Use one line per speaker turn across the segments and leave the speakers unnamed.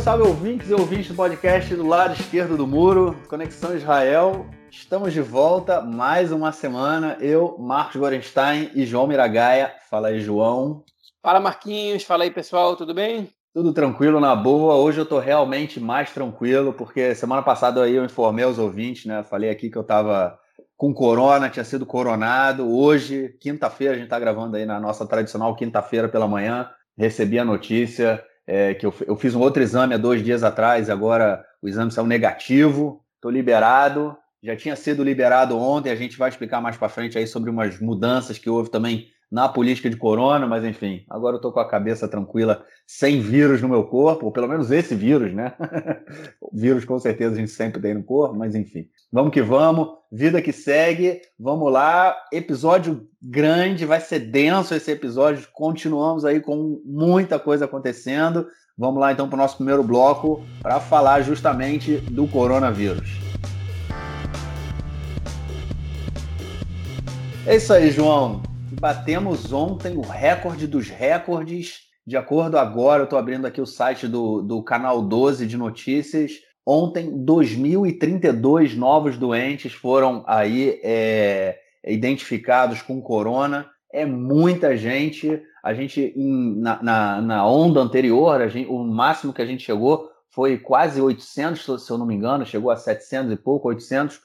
Salve, salve, ouvintes e ouvintes do podcast do lado esquerdo do muro, Conexão Israel. Estamos de volta mais uma semana. Eu, Marcos Gorenstein e João Miragaia. Fala aí, João.
Fala, Marquinhos. Fala aí, pessoal. Tudo bem?
Tudo tranquilo, na boa. Hoje eu tô realmente mais tranquilo, porque semana passada aí eu informei aos ouvintes, né? Falei aqui que eu tava com corona, tinha sido coronado. Hoje, quinta-feira, a gente tá gravando aí na nossa tradicional quinta-feira pela manhã. Recebi a notícia é, que eu, eu, fiz um outro exame há dois dias atrás, agora o exame saiu negativo, estou liberado. Já tinha sido liberado ontem, a gente vai explicar mais para frente aí sobre umas mudanças que houve também na política de corona, mas enfim, agora eu estou com a cabeça tranquila, sem vírus no meu corpo, ou pelo menos esse vírus, né? vírus com certeza a gente sempre tem no corpo, mas enfim. Vamos que vamos, vida que segue, vamos lá. Episódio grande, vai ser denso esse episódio. Continuamos aí com muita coisa acontecendo. Vamos lá então para o nosso primeiro bloco para falar justamente do coronavírus. É isso aí, João batemos ontem o recorde dos recordes. De acordo agora, eu estou abrindo aqui o site do, do canal 12 de notícias. Ontem, 2.032 novos doentes foram aí é, identificados com corona. É muita gente. A gente, na, na, na onda anterior, gente, o máximo que a gente chegou foi quase 800, se eu não me engano, chegou a 700 e pouco, 800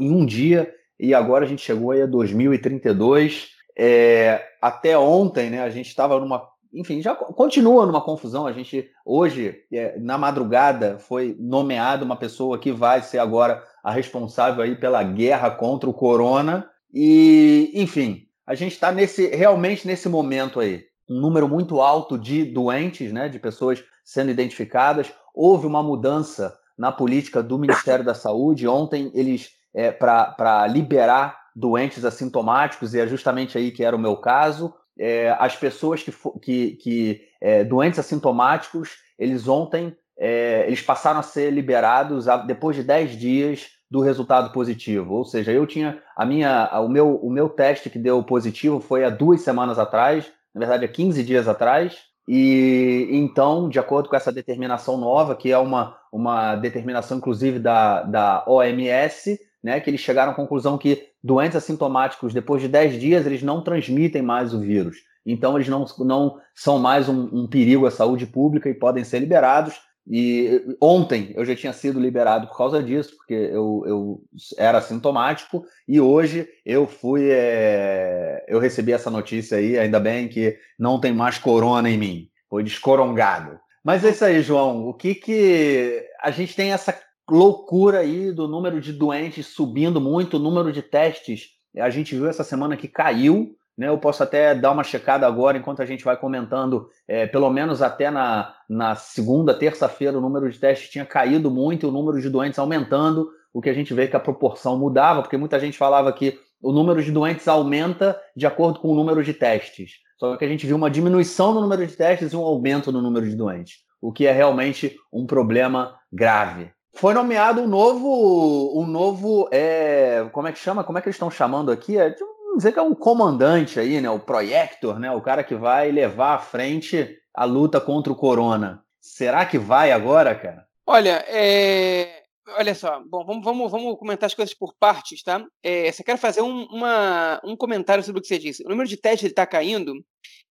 em um dia. E agora a gente chegou aí a 2032. É, até ontem, né, a gente estava numa. Enfim, já continua numa confusão. A gente, hoje, é, na madrugada, foi nomeada uma pessoa que vai ser agora a responsável aí pela guerra contra o corona. E, enfim, a gente está nesse, realmente nesse momento aí. Um número muito alto de doentes, né, de pessoas sendo identificadas. Houve uma mudança na política do Ministério da Saúde. Ontem, eles, é, para liberar doentes assintomáticos, e é justamente aí que era o meu caso. É, as pessoas que, que, que é, doentes assintomáticos, eles ontem é, eles passaram a ser liberados a, depois de 10 dias do resultado positivo. Ou seja, eu tinha a minha, o meu, o meu teste que deu positivo foi há duas semanas atrás, na verdade, há 15 dias atrás. E então, de acordo com essa determinação nova, que é uma, uma determinação, inclusive, da, da OMS, né, que eles chegaram à conclusão que doentes assintomáticos, depois de 10 dias, eles não transmitem mais o vírus. Então, eles não, não são mais um, um perigo à saúde pública e podem ser liberados. E ontem eu já tinha sido liberado por causa disso, porque eu, eu era assintomático, e hoje eu fui. É... Eu recebi essa notícia aí, ainda bem que não tem mais corona em mim. Foi descorongado. Mas é isso aí, João. O que que. A gente tem essa loucura aí do número de doentes subindo muito, o número de testes. A gente viu essa semana que caiu, né? Eu posso até dar uma checada agora enquanto a gente vai comentando, é, pelo menos até na, na segunda, terça-feira, o número de testes tinha caído muito, o número de doentes aumentando, o que a gente vê que a proporção mudava, porque muita gente falava que o número de doentes aumenta de acordo com o número de testes. Só que a gente viu uma diminuição no número de testes e um aumento no número de doentes, o que é realmente um problema grave foi nomeado um novo, um novo, é, como é que chama? Como é que eles estão chamando aqui? É, dizer que é um comandante aí, né? O projector, né? O cara que vai levar à frente a luta contra o corona. Será que vai agora, cara?
Olha, é... olha só. Bom, vamos, vamos, vamos comentar as coisas por partes, tá? É, você quer fazer um, uma, um comentário sobre o que você disse. O número de testes está caindo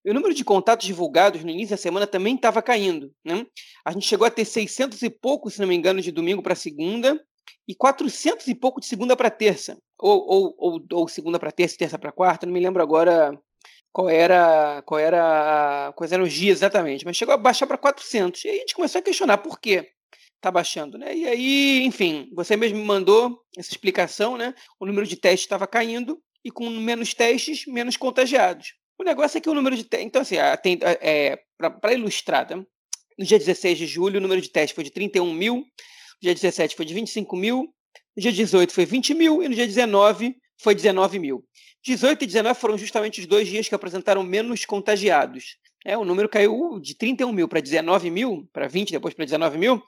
o número de contatos divulgados no início da semana também estava caindo. Né? A gente chegou a ter 600 e pouco, se não me engano, de domingo para segunda, e 400 e pouco de segunda para terça. Ou, ou, ou, ou segunda para terça, terça para quarta, não me lembro agora qual era, qual era, quais eram os dias exatamente, mas chegou a baixar para 400. E aí a gente começou a questionar por quê está baixando, né? E aí, enfim, você mesmo me mandou essa explicação, né? O número de testes estava caindo e com menos testes, menos contagiados. O negócio é que o número de testes. Então, assim, é, para ilustrar, tá? no dia 16 de julho, o número de testes foi de 31 mil, no dia 17 foi de 25 mil, no dia 18 foi 20 mil e no dia 19 foi 19 mil. 18 e 19 foram justamente os dois dias que apresentaram menos contagiados. É, o número caiu de 31 mil para 19 mil, para 20, depois para 19 mil.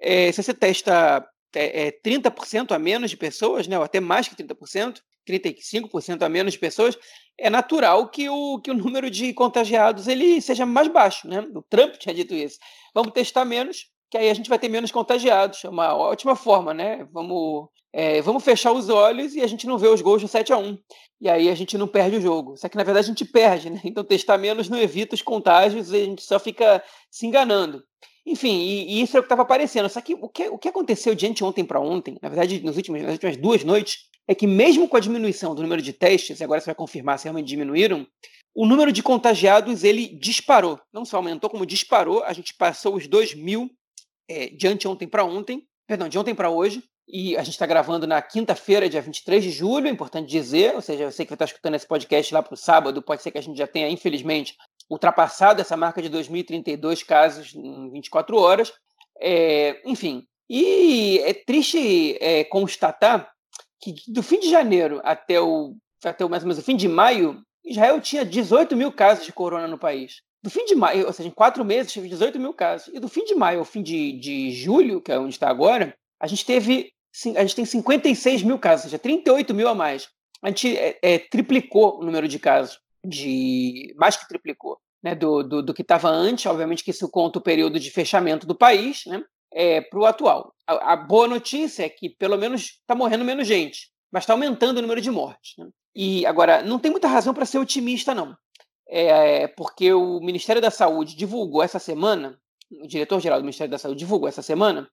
É, se você testa é, é, 30% a menos de pessoas, né, ou até mais que 30%, 35% a menos pessoas, é natural que o, que o número de contagiados ele seja mais baixo. Né? O Trump tinha dito isso. Vamos testar menos, que aí a gente vai ter menos contagiados. É uma ótima forma, né? Vamos, é, vamos fechar os olhos e a gente não vê os gols de 7 a 1 E aí a gente não perde o jogo. Só que na verdade a gente perde, né? Então testar menos não evita os contágios a gente só fica se enganando. Enfim, e, e isso é o que estava aparecendo. Só que o, que o que aconteceu de ontem para ontem, na verdade, nos últimos, nas últimas duas noites, é que mesmo com a diminuição do número de testes, e agora você vai confirmar se realmente diminuíram, o número de contagiados ele disparou. Não só aumentou, como disparou. A gente passou os 2 mil é, de anteontem para ontem, perdão, de ontem para hoje. E a gente está gravando na quinta-feira, dia 23 de julho, é importante dizer. Ou seja, você que vai estar escutando esse podcast lá para o sábado, pode ser que a gente já tenha, infelizmente, ultrapassado essa marca de 2.032 casos em 24 horas. É, enfim, e é triste é, constatar que do fim de janeiro até o, até mais ou menos o fim de maio, Israel tinha 18 mil casos de corona no país. Do fim de maio, ou seja, em quatro meses, teve 18 mil casos. E do fim de maio ao fim de, de julho, que é onde está agora, a gente teve. A gente tem 56 mil casos, ou seja, 38 mil a mais. A gente é, é, triplicou o número de casos, de mais que triplicou, né, do, do, do que estava antes. Obviamente que isso conta o período de fechamento do país, né, é, para o atual. A, a, boa notícia é que pelo menos está morrendo menos gente, mas está aumentando o número de mortes. Né? E agora, não tem muita razão para ser otimista, não. É, porque o Ministério da Saúde divulgou essa semana, o diretor-geral do Ministério da Saúde divulgou essa semana,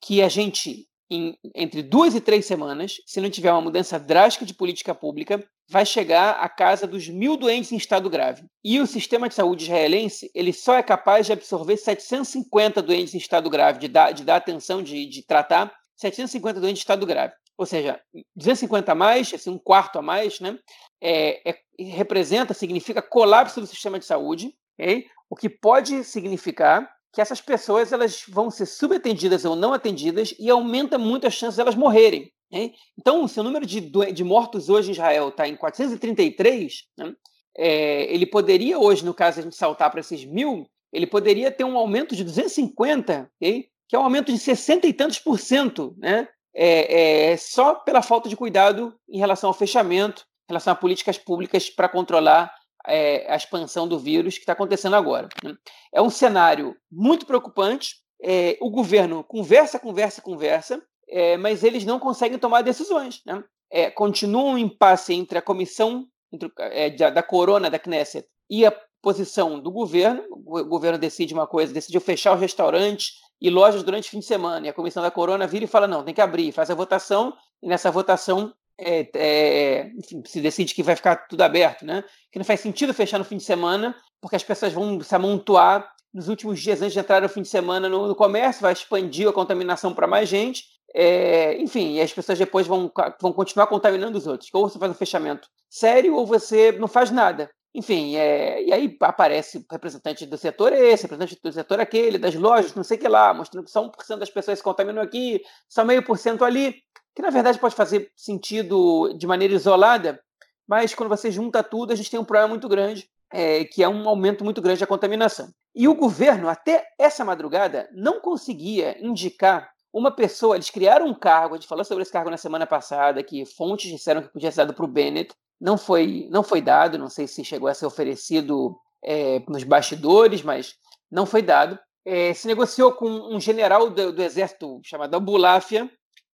que a gente, em, entre duas e três semanas, se não tiver uma mudança drástica de política pública, vai chegar à casa dos mil doentes em estado grave. E o sistema de saúde israelense ele só é capaz de absorver 750 doentes em estado grave, de dar, de dar atenção, de, de tratar 750 doentes em estado grave ou seja, 250 a mais, assim, um quarto a mais, né, é, é, representa, significa colapso do sistema de saúde, okay? o que pode significar que essas pessoas elas vão ser subatendidas ou não atendidas e aumenta muito as chances de elas morrerem. Okay? Então, se o número de, de mortos hoje em Israel está em 433, né, é, ele poderia hoje, no caso a gente saltar para esses mil, ele poderia ter um aumento de 250, okay? que é um aumento de 60 e tantos por cento, né? é, é, só pela falta de cuidado em relação ao fechamento, em relação a políticas públicas para controlar é, a expansão do vírus que está acontecendo agora. Né? É um cenário muito preocupante. É, o governo conversa, conversa, conversa, é, mas eles não conseguem tomar decisões. Né? É, continua um impasse entre a comissão entre, é, da, da Corona, da Knesset, e a posição do governo. O governo decide uma coisa, decidiu fechar os restaurantes, e lojas durante o fim de semana. E a comissão da Corona vira e fala: não, tem que abrir, faz a votação, e nessa votação é, é, enfim, se decide que vai ficar tudo aberto, né? Que não faz sentido fechar no fim de semana, porque as pessoas vão se amontoar nos últimos dias antes de entrar no fim de semana no, no comércio, vai expandir a contaminação para mais gente. É, enfim, e as pessoas depois vão, vão continuar contaminando os outros. Ou você faz um fechamento sério, ou você não faz nada. Enfim, é, e aí aparece representante do setor esse, representante do setor aquele, das lojas, não sei o que lá, mostrando que só 1% das pessoas se contaminam aqui, só meio por cento ali, que na verdade pode fazer sentido de maneira isolada, mas quando você junta tudo, a gente tem um problema muito grande, é, que é um aumento muito grande da contaminação. E o governo, até essa madrugada, não conseguia indicar uma pessoa, eles criaram um cargo, a gente falou sobre esse cargo na semana passada, que fontes disseram que podia ser dado para o Bennett, não foi, não foi dado, não sei se chegou a ser oferecido é, nos bastidores, mas não foi dado. É, se negociou com um general do, do exército chamado Abulafia,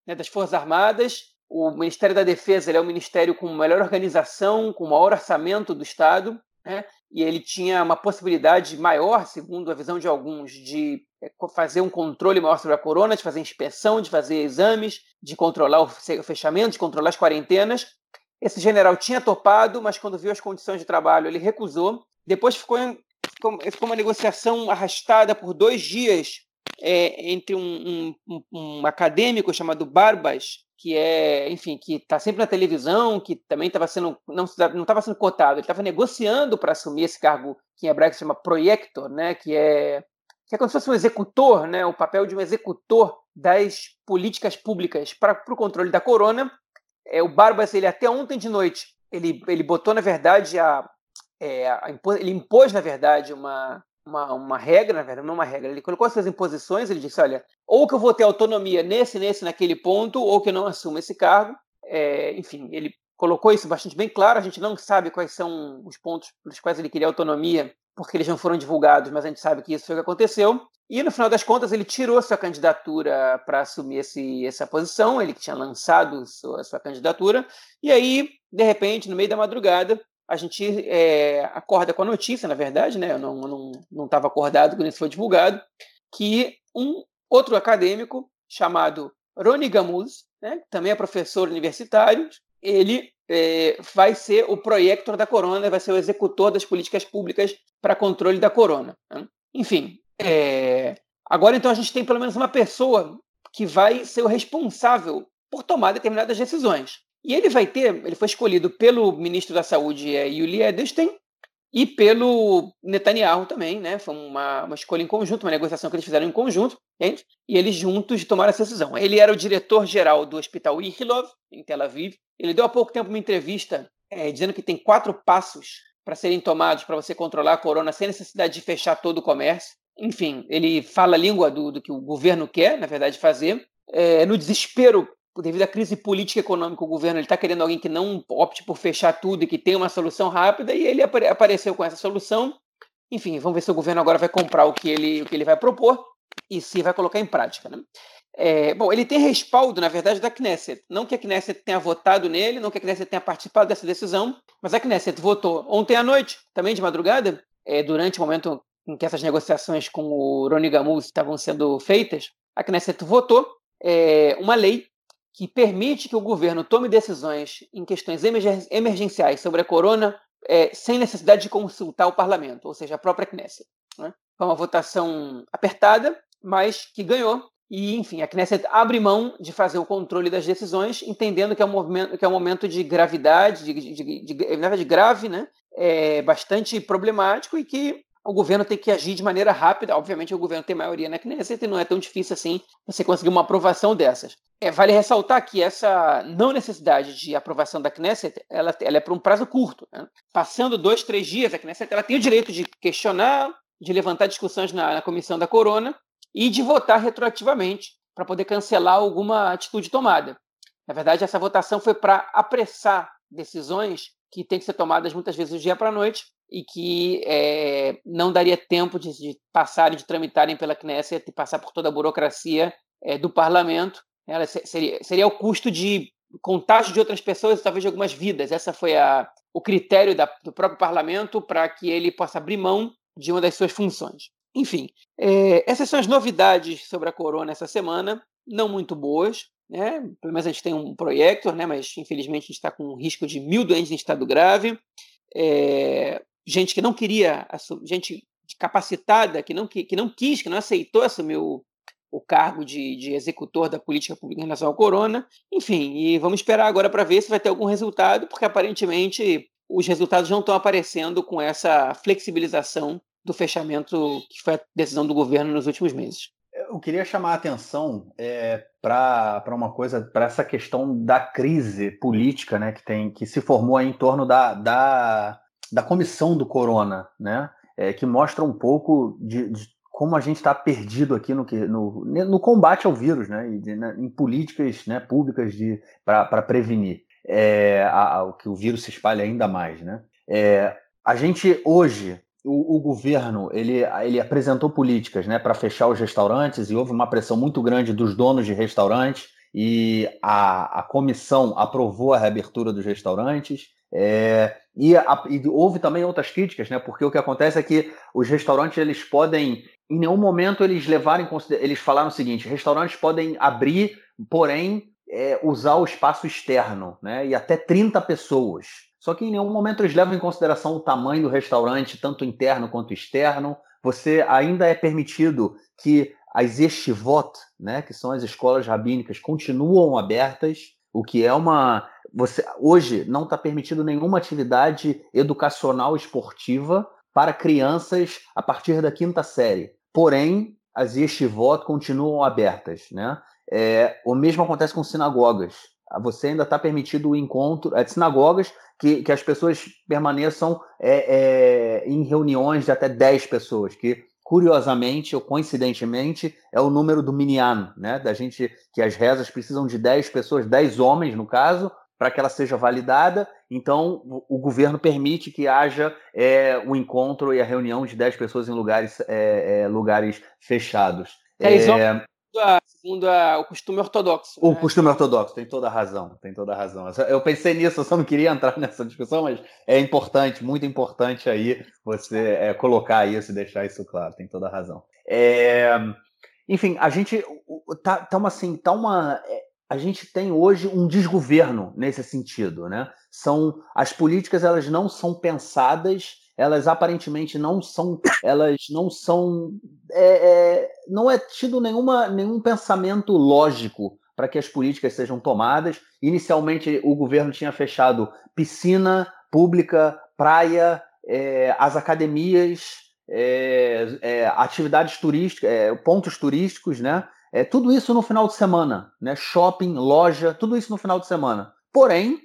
né, das Forças Armadas. O Ministério da Defesa é o ministério com melhor organização, com maior orçamento do Estado, né, e ele tinha uma possibilidade maior, segundo a visão de alguns, de é, fazer um controle maior sobre a corona, de fazer inspeção, de fazer exames, de controlar o fechamento, de controlar as quarentenas. Esse general tinha topado, mas quando viu as condições de trabalho, ele recusou. Depois ficou, ficou, ficou uma negociação arrastada por dois dias é, entre um, um, um, acadêmico chamado Barbas, que é, enfim, que está sempre na televisão, que também estava sendo não estava sendo cotado, ele estava negociando para assumir esse cargo que em hebraico se chama proyector, né, que é que é como se fosse um executor, né, o papel de um executor das políticas públicas para o controle da corona. É, o Barbas, ele até ontem de noite, ele, ele botou, na verdade, a, é, a, ele impôs, na verdade, uma, uma, uma, regra, na verdade, não uma regra, ele colocou essas imposições, ele disse, olha, ou que eu vou ter autonomia nesse, nesse, naquele ponto, ou que eu não assumo esse cargo. É, enfim, ele colocou isso bastante bem claro, a gente não sabe quais são os pontos pelos quais ele queria autonomia porque eles não foram divulgados, mas a gente sabe que isso foi o que aconteceu. E no final das contas, ele tirou sua candidatura para assumir esse, essa posição, ele que tinha lançado sua, sua candidatura. E aí, de repente, no meio da madrugada, a gente é, acorda com a notícia, na verdade, né? Eu não estava acordado quando isso foi divulgado, que um outro acadêmico chamado Rony Gamuz, né, também é professor universitário, ele é, vai ser o proyector da corona, vai ser o executor das políticas públicas para controle da corona. Né? Enfim, é, agora então a gente tem pelo menos uma pessoa que vai ser o responsável por tomar determinadas decisões. E ele vai ter, ele foi escolhido pelo ministro da Saúde, é, Yuli Edelstein, e pelo Netanyahu também, né? Foi uma, uma escolha em conjunto, uma negociação que eles fizeram em conjunto, gente, e eles juntos tomaram essa decisão. Ele era o diretor-geral do Hospital Ichilov, em Tel Aviv. Ele deu há pouco tempo uma entrevista é, dizendo que tem quatro passos para serem tomados para você controlar a corona sem necessidade de fechar todo o comércio. Enfim, ele fala a língua do, do que o governo quer, na verdade, fazer. É, no desespero devido à crise política e econômica, o governo está querendo alguém que não opte por fechar tudo e que tenha uma solução rápida, e ele apare apareceu com essa solução. Enfim, vamos ver se o governo agora vai comprar o que ele, o que ele vai propor e se vai colocar em prática. Né? É, bom, ele tem respaldo, na verdade, da Knesset. Não que a Knesset tenha votado nele, não que a Knesset tenha participado dessa decisão, mas a Knesset votou ontem à noite, também de madrugada, é, durante o momento em que essas negociações com o Rony Gamuz estavam sendo feitas, a Knesset votou é, uma lei que permite que o governo tome decisões em questões emergenciais sobre a corona é, sem necessidade de consultar o parlamento, ou seja, a própria Knesset. Né? Foi uma votação apertada, mas que ganhou. E, enfim, a Knesset abre mão de fazer o controle das decisões, entendendo que é um, movimento, que é um momento de gravidade, de, de, de, de, de grave, né? É bastante problemático e que o governo tem que agir de maneira rápida. Obviamente, o governo tem maioria na Knesset e não é tão difícil assim você conseguir uma aprovação dessas. É, vale ressaltar que essa não necessidade de aprovação da Knesset ela, ela é por um prazo curto. Né? Passando dois, três dias, a Knesset ela tem o direito de questionar, de levantar discussões na, na comissão da Corona e de votar retroativamente para poder cancelar alguma atitude tomada. Na verdade, essa votação foi para apressar decisões que têm que ser tomadas muitas vezes do dia para a noite e que é, não daria tempo de, de passarem, de tramitarem pela Knesset e passar por toda a burocracia é, do parlamento. Ela seria, seria o custo de contágio de outras pessoas talvez de algumas vidas. Essa foi a, o critério da, do próprio parlamento para que ele possa abrir mão de uma das suas funções. Enfim, é, essas são as novidades sobre a corona essa semana, não muito boas. Né? Pelo menos a gente tem um proyector, né? mas infelizmente a gente está com um risco de mil doentes em estado grave. É, gente que não queria, gente capacitada, que não, que, que não quis, que não aceitou assumir o, o cargo de, de, executor da política pública em relação ao corona. Enfim, e vamos esperar agora para ver se vai ter algum resultado, porque aparentemente os resultados não estão aparecendo com essa flexibilização do fechamento que foi a decisão do governo nos últimos meses.
Eu queria chamar a atenção é, para uma coisa, para essa questão da crise política né, que, tem, que se formou em torno da, da da comissão do Corona, né? É, que mostra um pouco de, de como a gente está perdido aqui no, no, no, combate ao vírus, né? E de, né, em políticas né, públicas para prevenir é, a, a, que o vírus se espalhe ainda mais, né? É, a gente hoje o, o, governo ele, ele apresentou políticas né, para fechar os restaurantes e houve uma pressão muito grande dos donos de restaurantes e a, a comissão aprovou a reabertura dos restaurantes. É, e, a, e, houve também outras críticas, né? Porque o que acontece é que os restaurantes eles podem, em nenhum momento eles levarem, eles falaram o seguinte: restaurantes podem abrir, porém é, usar o espaço externo, né? E até 30 pessoas. Só que em nenhum momento eles levam em consideração o tamanho do restaurante, tanto interno quanto externo. Você ainda é permitido que as yeshivot, né, que são as escolas rabínicas, continuam abertas, o que é uma você hoje não está permitido nenhuma atividade educacional esportiva para crianças a partir da quinta série. Porém, as yeshivot continuam abertas, né? É, o mesmo acontece com sinagogas. Você ainda está permitido o encontro é, de sinagogas que, que as pessoas permaneçam é, é, em reuniões de até 10 pessoas, que curiosamente ou coincidentemente, é o número do minyan, né? Da gente que as rezas precisam de 10 pessoas, 10 homens no caso, para que ela seja validada, então o governo permite que haja é, o encontro e a reunião de 10 pessoas em lugares, é, é, lugares fechados.
É, é segundo o costume ortodoxo.
O né? costume ortodoxo, tem toda a razão, tem toda a razão. Eu pensei nisso, eu só não queria entrar nessa discussão, mas é importante, muito importante aí você é, colocar isso e deixar isso claro, tem toda a razão. É, enfim, a gente tá, tá uma assim, tá uma a gente tem hoje um desgoverno nesse sentido, né? São as políticas elas não são pensadas elas aparentemente não são, elas não são, é, é, não é tido nenhuma, nenhum pensamento lógico para que as políticas sejam tomadas. Inicialmente, o governo tinha fechado piscina pública, praia, é, as academias, é, é, atividades turísticas, é, pontos turísticos, né? É, tudo isso no final de semana, né? Shopping, loja, tudo isso no final de semana. Porém,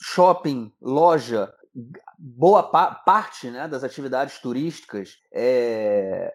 shopping, loja, boa pa parte né, das atividades turísticas, é,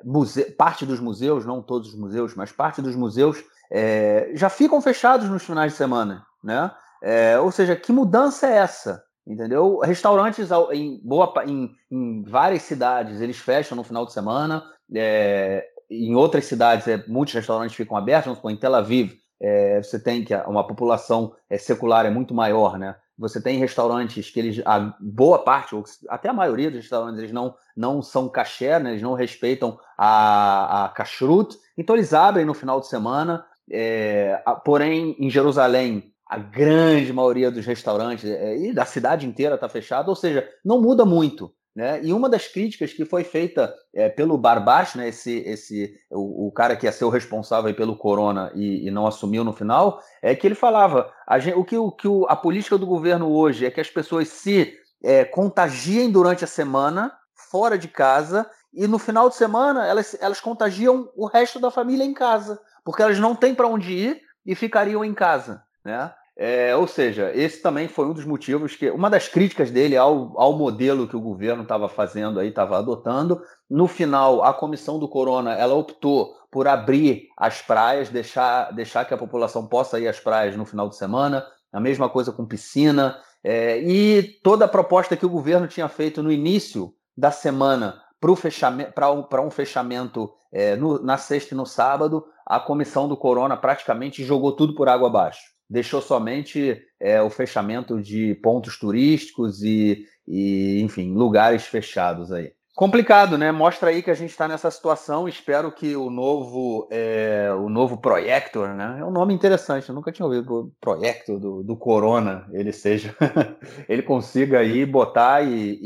parte dos museus, não todos os museus, mas parte dos museus é, já ficam fechados nos finais de semana, né? É, ou seja, que mudança é essa? Entendeu? Restaurantes em, boa, em, em várias cidades eles fecham no final de semana. É, em outras cidades, é, muitos restaurantes ficam abertos. Vamos supor, em Tel Aviv, é, você tem que uma população é, secular é muito maior, né? Você tem restaurantes que eles, a boa parte, ou até a maioria dos restaurantes, eles não, não são caché, né? eles não respeitam a, a kashrut, então eles abrem no final de semana. É, porém, em Jerusalém, a grande maioria dos restaurantes é, e da cidade inteira está fechada, ou seja, não muda muito. Né? E uma das críticas que foi feita é, pelo Barbache, né, esse, esse, o, o, cara que ia ser o responsável pelo corona e, e, não assumiu no final, é que ele falava: gente, o que, o, que o, a política do governo hoje é que as pessoas se é, contagiem durante a semana, fora de casa, e no final de semana elas, elas contagiam o resto da família em casa, porque elas não têm para onde ir e ficariam em casa. Né? É, ou seja, esse também foi um dos motivos que. Uma das críticas dele ao, ao modelo que o governo estava fazendo aí, estava adotando. No final, a comissão do Corona ela optou por abrir as praias, deixar, deixar que a população possa ir às praias no final de semana. A mesma coisa com piscina. É, e toda a proposta que o governo tinha feito no início da semana para um fechamento, um fechamento é, no, na sexta e no sábado, a comissão do Corona praticamente jogou tudo por água abaixo deixou somente é, o fechamento de pontos turísticos e, e, enfim, lugares fechados aí. Complicado, né? Mostra aí que a gente está nessa situação. Espero que o novo, é, o novo Projector, né? É um nome interessante. Eu nunca tinha ouvido o Projector do, do Corona. Ele seja, ele consiga aí botar e,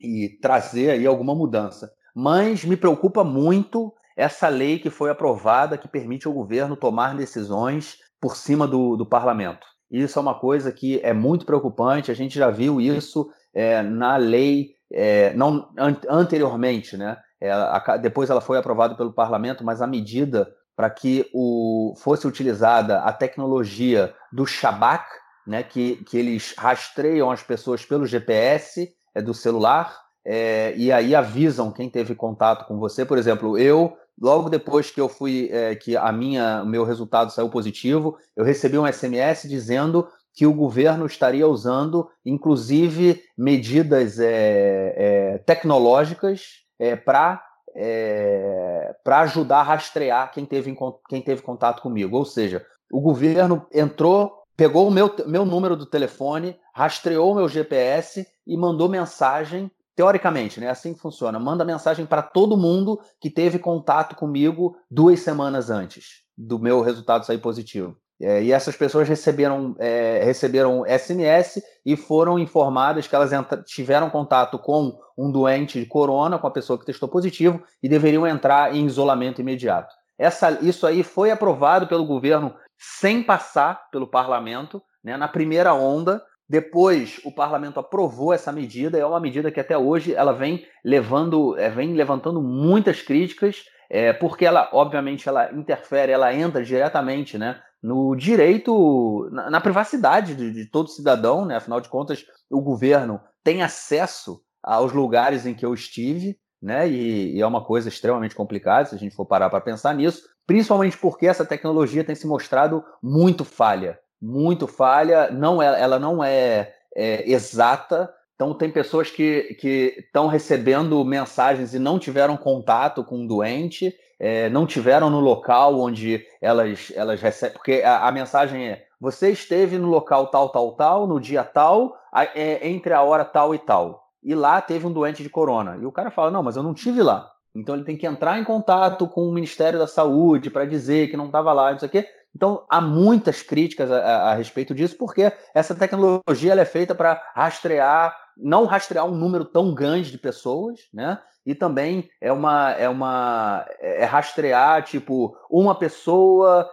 e, e trazer aí alguma mudança. Mas me preocupa muito essa lei que foi aprovada que permite ao governo tomar decisões por cima do, do parlamento. Isso é uma coisa que é muito preocupante, a gente já viu isso é, na lei, é, não an anteriormente, né? É, a, depois ela foi aprovada pelo parlamento, mas a medida para que o, fosse utilizada a tecnologia do Shabak, né, que, que eles rastreiam as pessoas pelo GPS é, do celular, é, e aí avisam quem teve contato com você. Por exemplo, eu Logo depois que eu fui, é, que a minha, meu resultado saiu positivo, eu recebi um SMS dizendo que o governo estaria usando, inclusive, medidas é, é, tecnológicas é, para é, para ajudar a rastrear quem teve, quem teve contato comigo. Ou seja, o governo entrou, pegou o meu, meu número do telefone, rastreou o meu GPS e mandou mensagem teoricamente, né? Assim que funciona. Manda mensagem para todo mundo que teve contato comigo duas semanas antes do meu resultado sair positivo. É, e essas pessoas receberam, é, receberam SMS e foram informadas que elas tiveram contato com um doente de corona, com a pessoa que testou positivo, e deveriam entrar em isolamento imediato. Essa, isso aí foi aprovado pelo governo sem passar pelo parlamento, né, na primeira onda, depois o parlamento aprovou essa medida, é uma medida que até hoje ela vem levando, é, vem levantando muitas críticas, é, porque ela, obviamente, ela interfere, ela entra diretamente, né, no direito, na, na privacidade de, de, todo cidadão, né? Afinal de contas, o governo tem acesso aos lugares em que eu estive, né? E, e é uma coisa extremamente complicada se a gente for parar para pensar nisso, principalmente porque essa tecnologia tem se mostrado muito falha muito falha, não é, ela não é, é, exata. Então, tem pessoas que estão recebendo mensagens e não tiveram contato com o doente, é, não tiveram no local onde elas, elas recebem. Porque a, a, mensagem é: você esteve no local tal, tal, tal, no dia tal, a, é, entre a hora tal e tal. E lá teve um doente de corona. E o cara fala: não, mas eu não tive lá. Então ele tem que entrar em contato com o Ministério da Saúde para dizer que não estava lá, não sei o quê. Então, há muitas críticas a, a, a respeito disso, porque essa tecnologia é feita para rastrear, não rastrear um número tão grande de pessoas, né? E também é uma é uma é rastrear tipo uma pessoa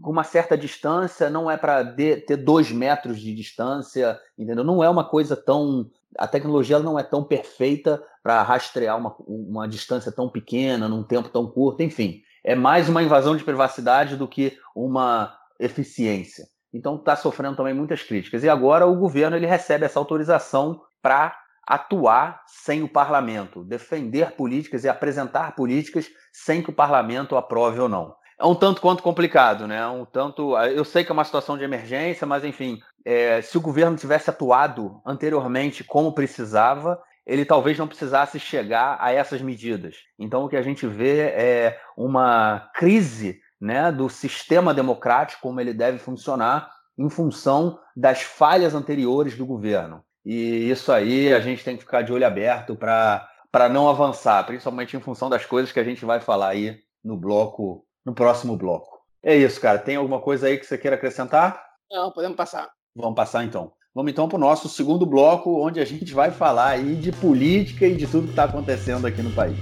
com uma certa distância, não é para ter dois metros de distância, entendeu? Não é uma coisa tão a tecnologia não é tão perfeita para rastrear uma, uma distância tão pequena, num tempo tão curto, enfim é mais uma invasão de privacidade do que uma eficiência. Então está sofrendo também muitas críticas. E agora o governo ele recebe essa autorização para atuar sem o parlamento, defender políticas e apresentar políticas sem que o parlamento aprove ou não. É um tanto quanto complicado, né? Um tanto. Eu sei que é uma situação de emergência, mas enfim, é, se o governo tivesse atuado anteriormente como precisava, ele talvez não precisasse chegar a essas medidas. Então, o que a gente vê é uma crise né, do sistema democrático, como ele deve funcionar, em função das falhas anteriores do governo. E isso aí a gente tem que ficar de olho aberto para não avançar, principalmente em função das coisas que a gente vai falar aí no bloco, no próximo bloco. É isso, cara. Tem alguma coisa aí que você queira acrescentar?
Não, podemos passar.
Vamos passar então. Vamos então para o nosso segundo bloco, onde a gente vai falar aí de política e de tudo que está acontecendo aqui no país.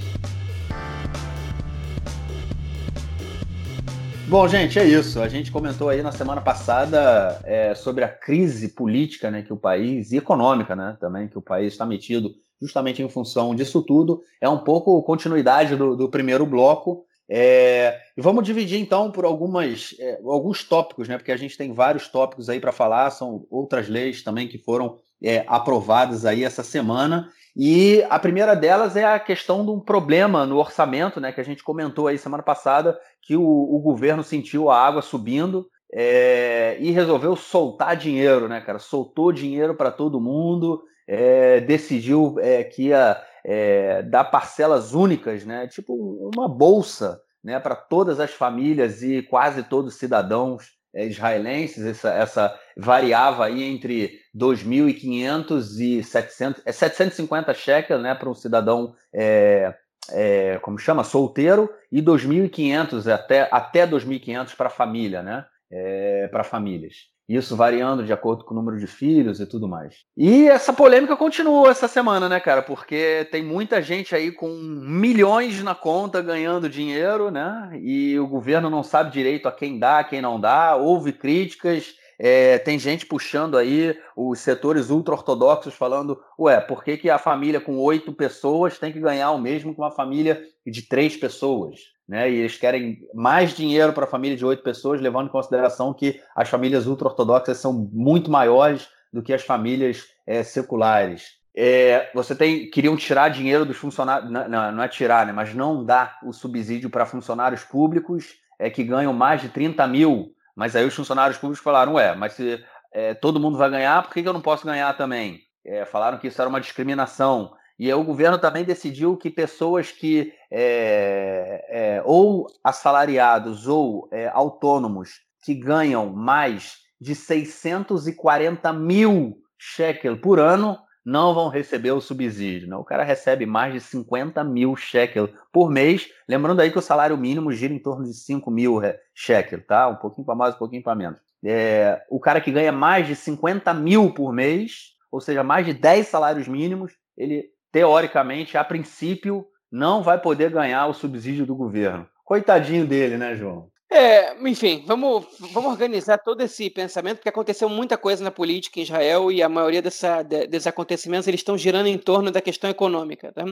Bom, gente, é isso. A gente comentou aí na semana passada é, sobre a crise política né, que o país, e econômica né, também, que o país está metido justamente em função disso tudo. É um pouco continuidade do, do primeiro bloco. É, e vamos dividir então por algumas, é, alguns tópicos, né? Porque a gente tem vários tópicos aí para falar, são outras leis também que foram é, aprovadas aí essa semana. E a primeira delas é a questão de um problema no orçamento, né? Que a gente comentou aí semana passada, que o, o governo sentiu a água subindo é, e resolveu soltar dinheiro, né, cara? Soltou dinheiro para todo mundo, é, decidiu é, que ia é, dar parcelas únicas, né? Tipo uma bolsa, né? Para todas as famílias e quase todos os cidadãos é, israelenses. Essa, essa variava aí entre 2.500 e 700, é 750 shekels, né? Para um cidadão é, é, como chama, solteiro, e 2.500 até, até 2.500 para família, né? É, para famílias. Isso variando de acordo com o número de filhos e tudo mais. E essa polêmica continua essa semana, né, cara? Porque tem muita gente aí com milhões na conta ganhando dinheiro, né? E o governo não sabe direito a quem dá, a quem não dá. Houve críticas. É, tem gente puxando aí os setores ultra-ortodoxos falando, ué, por que, que a família com oito pessoas tem que ganhar o mesmo que uma família de três pessoas? Né? E eles querem mais dinheiro para a família de oito pessoas, levando em consideração que as famílias ultra-ortodoxas são muito maiores do que as famílias é, seculares. É, você tem queriam tirar dinheiro dos funcionários, não, não, é tirar, né? Mas não dar o subsídio para funcionários públicos é que ganham mais de 30 mil. Mas aí os funcionários públicos falaram, ué, mas se é, todo mundo vai ganhar, por que, que eu não posso ganhar também? É, falaram que isso era uma discriminação. E o governo também decidiu que pessoas que é, é, ou assalariados ou é, autônomos que ganham mais de 640 mil shekel por ano não vão receber o subsídio. Né? O cara recebe mais de 50 mil shekel por mês. Lembrando aí que o salário mínimo gira em torno de 5 mil shekel, tá? Um pouquinho para mais, um pouquinho para menos. É, o cara que ganha mais de 50 mil por mês, ou seja, mais de 10 salários mínimos, ele teoricamente, a princípio, não vai poder ganhar o subsídio do governo. Coitadinho dele, né, João?
É, enfim, vamos, vamos organizar todo esse pensamento, porque aconteceu muita coisa na política em Israel e a maioria dessa, desses acontecimentos eles estão girando em torno da questão econômica. Tá?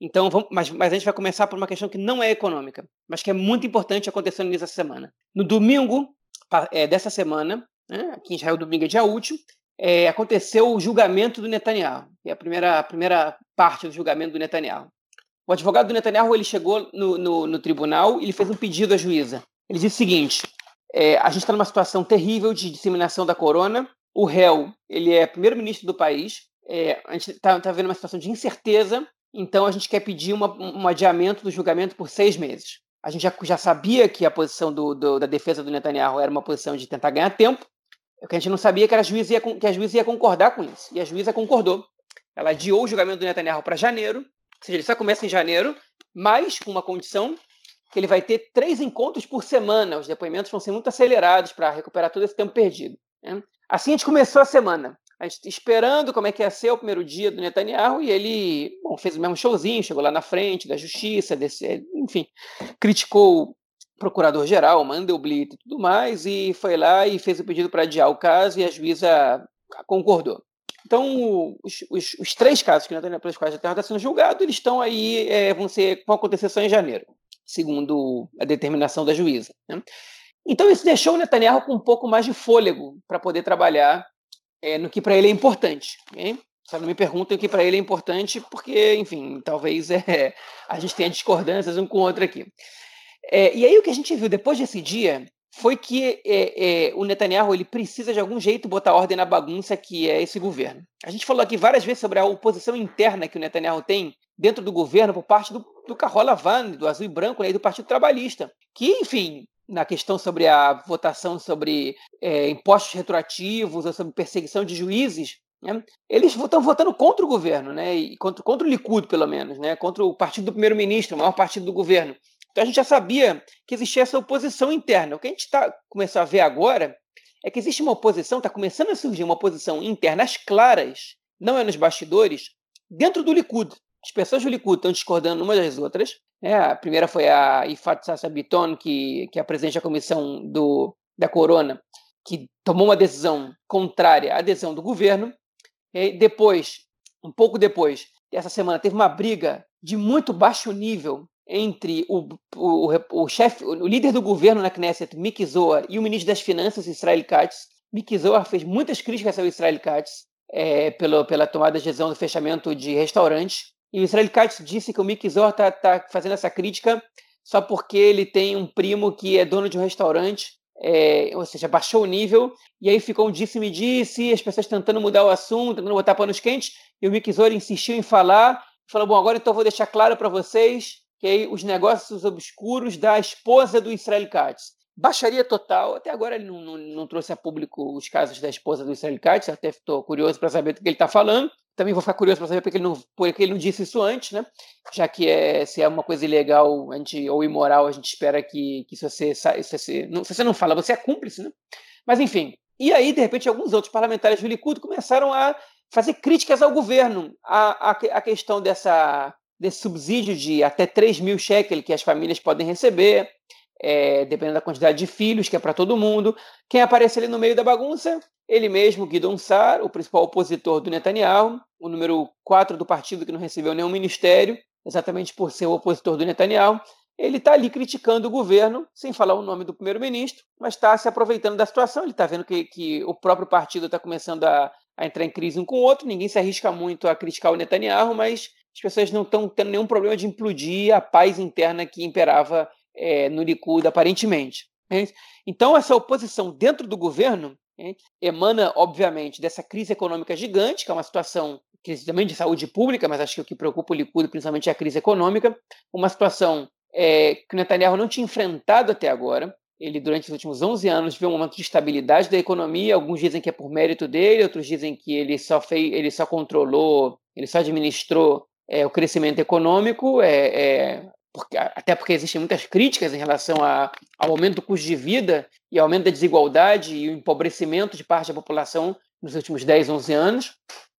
Então, vamos, mas, mas a gente vai começar por uma questão que não é econômica, mas que é muito importante acontecendo nessa semana. No domingo é, dessa semana, né, aqui em Israel, domingo é dia útil, é, aconteceu o julgamento do Netanyahu, é a primeira, a primeira parte do julgamento do Netanyahu. O advogado do Netanyahu ele chegou no, no, no tribunal e ele fez um pedido à juíza. Ele disse o seguinte: é, a gente está numa situação terrível de disseminação da corona o réu ele é primeiro-ministro do país, é, a gente está tá vendo uma situação de incerteza, então a gente quer pedir uma, um adiamento do julgamento por seis meses. A gente já, já sabia que a posição do, do, da defesa do Netanyahu era uma posição de tentar ganhar tempo, o que a gente não sabia que, a juíza ia, que a juíza ia concordar com isso. E a juíza concordou. Ela adiou o julgamento do Netanyahu para janeiro, ou seja, ele só começa em janeiro, mas com uma condição que ele vai ter três encontros por semana. Os depoimentos vão ser muito acelerados para recuperar todo esse tempo perdido. Né? Assim a gente começou a semana. A gente esperando como é que ia ser o primeiro dia do Netanyahu e ele bom, fez o mesmo showzinho, chegou lá na frente da justiça, desse, enfim, criticou procurador-geral, Mandelblit e tudo mais, e foi lá e fez o pedido para adiar o caso e a juíza concordou. Então, os, os, os três casos que Netanyahu, pelos quais está sendo julgado, eles estão aí, é, vão, ser, vão acontecer só em janeiro, segundo a determinação da juíza. Né? Então, isso deixou o Netanyahu com um pouco mais de fôlego para poder trabalhar é, no que para ele é importante. Okay? Só não me perguntem o que para ele é importante, porque, enfim, talvez é, a gente tenha discordâncias um com o outro aqui. É, e aí o que a gente viu depois desse dia foi que é, é, o Netanyahu ele precisa de algum jeito botar ordem na bagunça que é esse governo. A gente falou aqui várias vezes sobre a oposição interna que o Netanyahu tem dentro do governo por parte do, do Carola Van, do Azul e Branco né, e do Partido Trabalhista, que, enfim, na questão sobre a votação sobre é, impostos retroativos ou sobre perseguição de juízes, né, eles estão votando contra o governo, né, e contra, contra o Likud, pelo menos, né, contra o partido do primeiro-ministro, o maior partido do governo. Então a gente já sabia que existia essa oposição interna. O que a gente está começando a ver agora é que existe uma oposição, está começando a surgir uma oposição interna às claras, não é nos bastidores, dentro do Likud. As pessoas do Likud estão discordando umas das outras. Né? A primeira foi a Ifat Sassa Biton, que, que é a presidente da comissão do, da Corona, que tomou uma decisão contrária à decisão do governo. E depois, um pouco depois, essa semana, teve uma briga de muito baixo nível entre o, o, o chefe, o líder do governo na Knesset, Miki Zohar, e o ministro das Finanças, Israel Katz. Miki Zohar fez muitas críticas ao Israel Katz é, pela, pela tomada de decisão do fechamento de restaurantes. E o Israel Katz disse que o Miki Zohar está tá fazendo essa crítica só porque ele tem um primo que é dono de um restaurante, é, ou seja, baixou o nível, e aí ficou um disse-me-disse, as pessoas tentando mudar o assunto, tentando botar panos quentes, e o Miki Zohar insistiu em falar, falou, bom, agora então vou deixar claro para vocês que os negócios obscuros da esposa do Israel Katz. Baixaria total. Até agora ele não, não, não, trouxe a público os casos da esposa do Israel Katz. Até estou curioso para saber do que ele está falando. Também vou ficar curioso para saber porque ele, não, porque ele não disse isso antes, né? Já que é, se é uma coisa ilegal a gente, ou imoral, a gente espera que, que se, você, se, não, se você não fala, você é cúmplice, né? Mas enfim. E aí, de repente, alguns outros parlamentares do Likud começaram a fazer críticas ao governo. A questão dessa desse subsídio de até 3 mil shekel que as famílias podem receber, é, dependendo da quantidade de filhos, que é para todo mundo. Quem aparece ali no meio da bagunça? Ele mesmo, Guidon Sar, o principal opositor do Netanyahu, o número 4 do partido que não recebeu nenhum ministério, exatamente por ser o opositor do Netanyahu. Ele está ali criticando o governo, sem falar o nome do primeiro-ministro, mas está se aproveitando da situação. Ele está vendo que, que o próprio partido está começando a, a entrar em crise um com o outro. Ninguém se arrisca muito a criticar o Netanyahu, mas as pessoas não estão tendo nenhum problema de implodir a paz interna que imperava é, no Likud, aparentemente. Então, essa oposição dentro do governo emana, obviamente, dessa crise econômica gigante, que é uma situação crise também de saúde pública, mas acho que o que preocupa o Likud principalmente é a crise econômica, uma situação é, que o Netanyahu não tinha enfrentado até agora. Ele, durante os últimos 11 anos, viu um momento de estabilidade da economia. Alguns dizem que é por mérito dele, outros dizem que ele só fez, ele só controlou, ele só administrou é, o crescimento econômico, é, é, porque, até porque existem muitas críticas em relação a, ao aumento do custo de vida e aumento da desigualdade e o empobrecimento de parte da população nos últimos 10, 11 anos.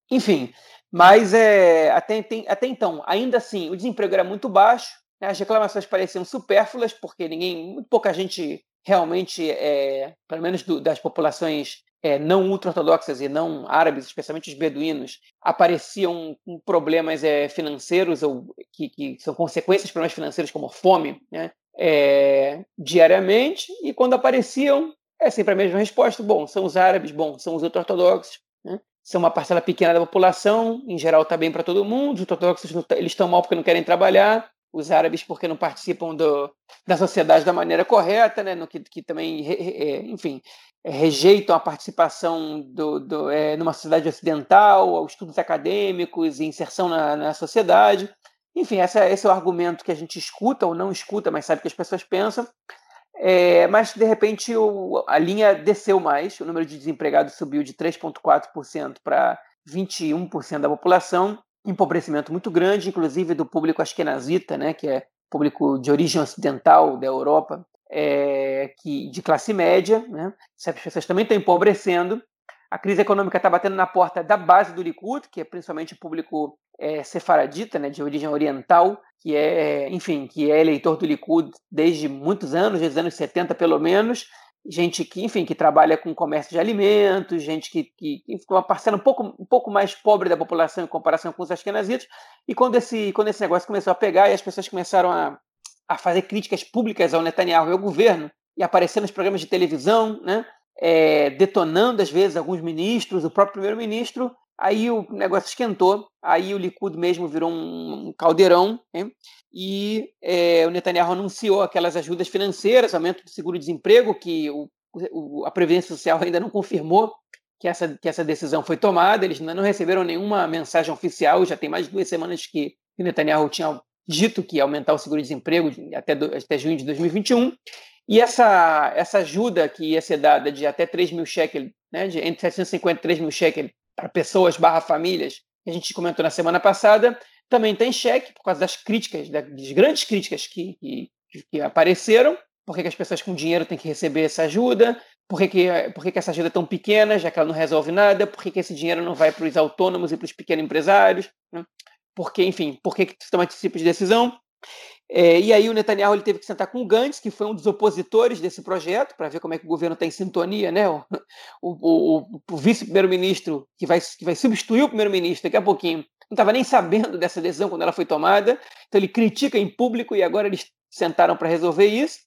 Enfim, mas é, até, tem, até então, ainda assim, o desemprego era muito baixo, né, as reclamações pareciam supérfluas, porque ninguém, muito pouca gente realmente, é, pelo menos do, das populações é, não ultra-ortodoxas e não árabes, especialmente os beduínos, apareciam com problemas é, financeiros ou que, que, são consequências de problemas financeiros como fome, né, é, diariamente, e quando apareciam, é sempre a mesma resposta: bom, são os árabes, bom, são os ultra-ortodoxos, né, são uma parcela pequena da população, em geral está bem para todo mundo, os ortodoxos eles estão mal porque não querem trabalhar, os árabes porque não participam do, da sociedade da maneira correta, né, no que, que também, é, enfim, é, rejeitam a participação do, do, é, numa sociedade ocidental, estudos acadêmicos e inserção na, na sociedade. Enfim, essa, esse é o argumento que a gente escuta ou não escuta, mas sabe que as pessoas pensam. É, mas, de repente, o, a linha desceu mais, o número de desempregados subiu de 3,4% para 21% da população, empobrecimento muito grande, inclusive do público askenazita, né, que é público de origem ocidental da Europa, é, que de classe média, né, essas pessoas também estão empobrecendo. A crise econômica está batendo na porta da base do Likud, que é principalmente o público é, sefaradita, né, de origem oriental, que é, enfim, que é eleitor do Likud desde muitos anos, desde os anos 70 pelo menos, gente que, enfim, que trabalha com comércio de alimentos, gente que, que, uma parcela um pouco, um pouco mais pobre da população em comparação com os askenazitas, e quando esse, quando esse negócio começou a pegar e as pessoas começaram a, a fazer críticas públicas ao Netanyahu e ao governo, e aparecer nos programas de televisão, né, é, detonando às vezes alguns ministros, o próprio primeiro-ministro, Aí o negócio esquentou, aí o Likud mesmo virou um caldeirão, né? e é, o Netanyahu anunciou aquelas ajudas financeiras, aumento do seguro-desemprego, que o, o, a Previdência Social ainda não confirmou que essa, que essa decisão foi tomada, eles ainda não receberam nenhuma mensagem oficial, já tem mais de duas semanas que o Netanyahu tinha dito que ia aumentar o seguro-desemprego até, até junho de 2021, e essa, essa ajuda que ia ser dada de até 3 mil shekels, né, de entre 750 e 3 mil shekels para pessoas barra famílias, que a gente comentou na semana passada, também está em xeque por causa das críticas, das grandes críticas que, que, que apareceram. Por que, que, as pessoas com dinheiro têm que receber essa ajuda? Por que, que, por que, que essa ajuda é tão pequena, já que ela não resolve nada? Por que, que esse dinheiro não vai para os autônomos e para os pequenos empresários? Né? Porque, enfim, por que, que toma esse tipo de decisão? É, e aí o Netanyahu ele teve que sentar com o Gantz, que foi um dos opositores desse projeto, para ver como é que o governo está em sintonia, né? O, o, o, o vice-primeiro-ministro que vai, que vai substituir o primeiro-ministro daqui a pouquinho não estava nem sabendo dessa decisão quando ela foi tomada, então ele critica em público e agora eles sentaram para resolver isso.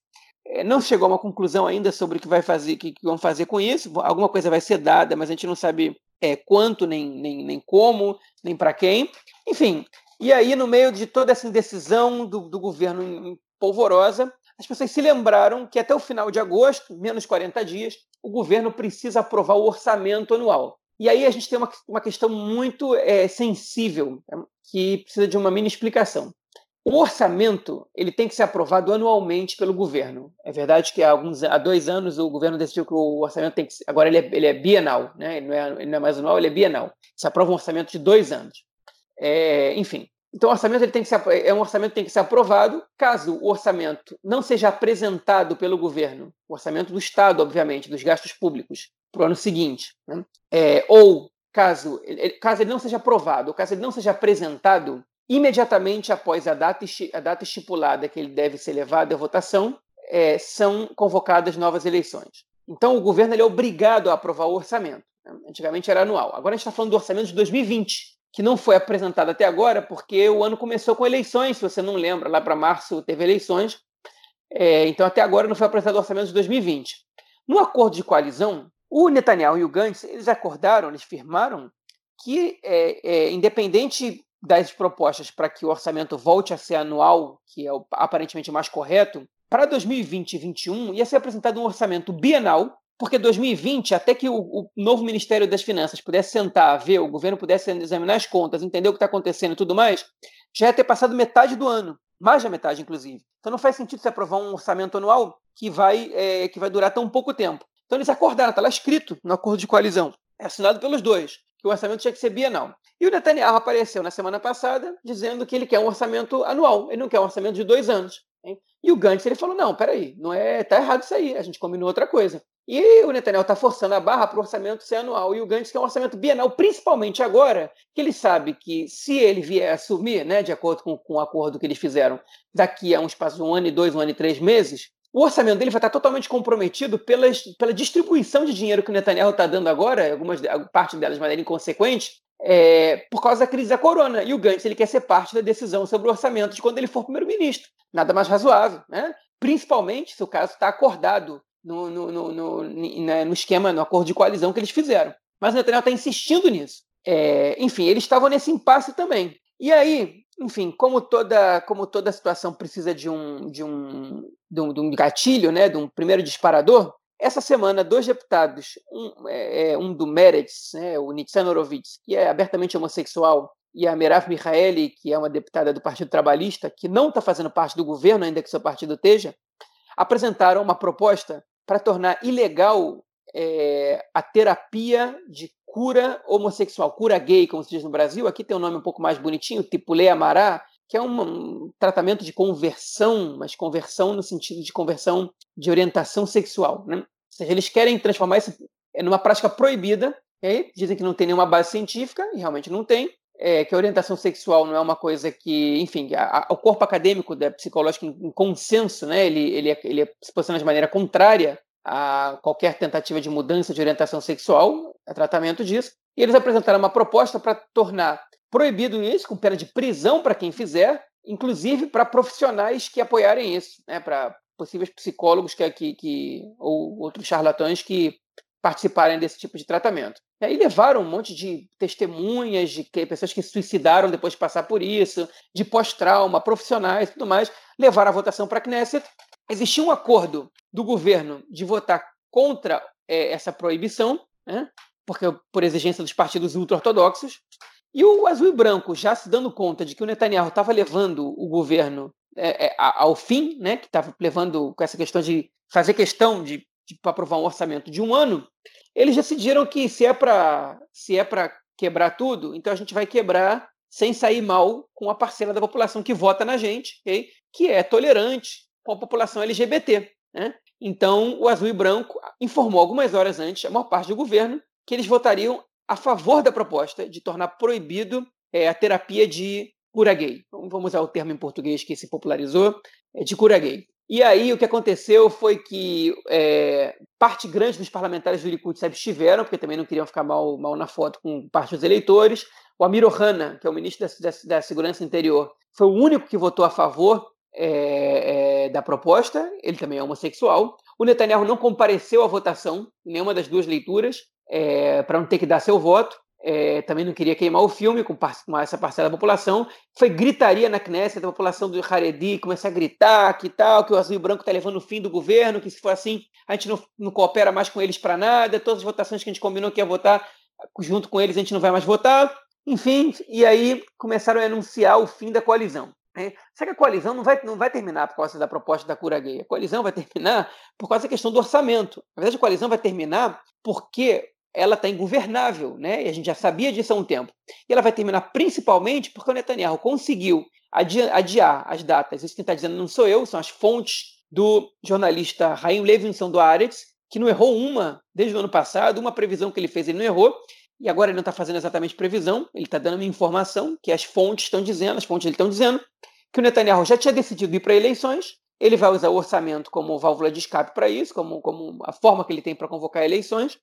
É, não chegou a uma conclusão ainda sobre o que vai fazer, que, que vão fazer com isso. Alguma coisa vai ser dada, mas a gente não sabe é, quanto, nem, nem, nem como, nem para quem. Enfim, e aí, no meio de toda essa indecisão do, do governo em polvorosa, as pessoas se lembraram que até o final de agosto, menos 40 dias, o governo precisa aprovar o orçamento anual. E aí a gente tem uma, uma questão muito é, sensível, né, que precisa de uma mini explicação. O orçamento ele tem que ser aprovado anualmente pelo governo. É verdade que há, alguns, há dois anos o governo decidiu que o orçamento tem que ser, agora ele é, ele é bienal, né? ele, não é, ele não é mais anual, ele é bienal. Se aprova um orçamento de dois anos. É, enfim, então o orçamento ele tem que ser, é um orçamento que tem que ser aprovado. Caso o orçamento não seja apresentado pelo governo, o orçamento do Estado, obviamente, dos gastos públicos, para o ano seguinte, né? é, ou caso, caso ele não seja aprovado, ou caso ele não seja apresentado, imediatamente após a data, a data estipulada que ele deve ser levado à votação, é, são convocadas novas eleições. Então o governo ele é obrigado a aprovar o orçamento. Né? Antigamente era anual. Agora a gente está falando do orçamento de 2020 que não foi apresentado até agora, porque o ano começou com eleições, se você não lembra, lá para março teve eleições. É, então, até agora não foi apresentado o orçamento de 2020. No acordo de coalizão, o Netanyahu e o Gantz, eles acordaram, eles firmaram que, é, é, independente das propostas para que o orçamento volte a ser anual, que é o aparentemente mais correto, para 2020 e 2021 ia ser apresentado um orçamento bienal porque 2020, até que o, o, novo Ministério das Finanças pudesse sentar, ver, o governo pudesse examinar as contas, entender o que está acontecendo e tudo mais, já ia ter passado metade do ano, mais da metade, inclusive. Então não faz sentido se aprovar um orçamento anual que vai, é, que vai durar tão pouco tempo. Então eles acordaram, está lá escrito no acordo de coalizão, é assinado pelos dois, que o orçamento tinha que ser bienal. E o Netanyahu apareceu na semana passada dizendo que ele quer um orçamento anual, ele não quer um orçamento de dois anos. Hein? E o Gantz ele falou: não, peraí, não é, tá errado isso aí, a gente combinou outra coisa. E o Netanyahu está forçando a barra para o orçamento ser anual. E o Gantz quer um orçamento bienal, principalmente agora, que ele sabe que se ele vier assumir, né, de acordo com, com o acordo que eles fizeram, daqui a um espaço de um ano e dois, um ano e três meses, o orçamento dele vai estar totalmente comprometido pelas, pela distribuição de dinheiro que o Netanyahu está dando agora, algumas parte delas de maneira inconsequente, é, por causa da crise da corona. E o Gantz ele quer ser parte da decisão sobre o orçamento de quando ele for primeiro-ministro. Nada mais razoável, né? Principalmente se o caso está acordado no, no, no, no, né, no esquema, no acordo de coalizão que eles fizeram. Mas o Netanyahu está insistindo nisso. É, enfim, eles estavam nesse impasse também. E aí, enfim, como toda, como toda situação precisa de um, de um, de um, de um gatilho, né, de um primeiro disparador, essa semana, dois deputados, um, é, é um do Meretz, né, o Nitzan Horowitz, que é abertamente homossexual, e a Merav Mihaeli, que é uma deputada do Partido Trabalhista, que não está fazendo parte do governo, ainda que seu partido esteja, apresentaram uma proposta para tornar ilegal é, a terapia de cura homossexual, cura gay, como se diz no Brasil. Aqui tem um nome um pouco mais bonitinho, tipo Lei Amará, que é um, tratamento de conversão, mas conversão no sentido de conversão de orientação sexual. Né? Ou seja, eles querem transformar isso numa prática proibida, okay? dizem que não tem nenhuma base científica, e realmente não tem, é, que a orientação sexual não é uma coisa que, enfim, a, a, o corpo acadêmico da psicológica em, em consenso, né, ele, ele, ele se posiciona de maneira contrária a qualquer tentativa de mudança de orientação sexual, a tratamento disso. E eles apresentaram uma proposta para tornar proibido isso, com pena de prisão para quem fizer, inclusive para profissionais que apoiarem isso, né, para possíveis psicólogos que, que, que, ou outros charlatães que participarem desse tipo de tratamento. E aí levaram um monte de testemunhas de que, pessoas que se suicidaram depois de passar por isso, de pós-trauma, profissionais e tudo mais, levaram a votação para a Knesset existia um acordo do governo de votar contra é, essa proibição, né? porque por exigência dos partidos ultra-ortodoxos, e o Azul e Branco, já se dando conta de que o Netanyahu estava levando o governo é, é, ao fim, né? que estava levando com essa questão de fazer questão de, de aprovar um orçamento de um ano, eles decidiram que se é para se é para quebrar tudo, então a gente vai quebrar sem sair mal com a parcela da população que vota na gente, okay? que é tolerante, com a população LGBT. Né? Então, o Azul e Branco informou algumas horas antes, a maior parte do governo, que eles votariam a favor da proposta de tornar proibido é, a terapia de cura gay. Vamos usar o termo em português que se popularizou, é de cura gay. E aí o que aconteceu foi que é, parte grande dos parlamentares do Likud se abstiveram, porque também não queriam ficar mal, mal na foto com parte dos eleitores. O Amir Ohana, que é o ministro da, da, da Segurança Interior, foi o único que votou a favor é, é, da proposta, ele também é homossexual. O Netanyahu não compareceu à votação em nenhuma das duas leituras, é, para não ter que dar seu voto. É, também não queria queimar o filme com, com, essa parcela da população. Foi gritaria na Knesset, a população do Haredi começou a gritar que tal, que o azul e branco está levando o fim do governo, que se for assim a gente não, não coopera mais com eles para nada, todas as votações que a gente combinou que ia votar junto com eles a gente não vai mais votar. Enfim, e aí começaram a anunciar o fim da coalizão. Né? Só que a coalizão não vai, não vai terminar por causa da proposta da cura gay. A coalizão vai terminar por causa da questão do orçamento. Na verdade, a coalizão vai terminar porque ela está ingovernável, né? E a gente já sabia disso há um tempo. E ela vai terminar principalmente porque o Netanyahu conseguiu adiar, adiar as datas. Isso que está dizendo não sou eu, são as fontes do jornalista Raim Levinson do Aretz, que não errou uma desde o ano passado, uma previsão que ele fez, ele não errou. E agora ele não está fazendo exatamente previsão, ele está dando uma informação que as fontes estão dizendo, as fontes estão dizendo, que o Netanyahu já tinha decidido ir para eleições, ele vai usar o orçamento como válvula de escape para isso, como, como a forma que ele tem para convocar eleições,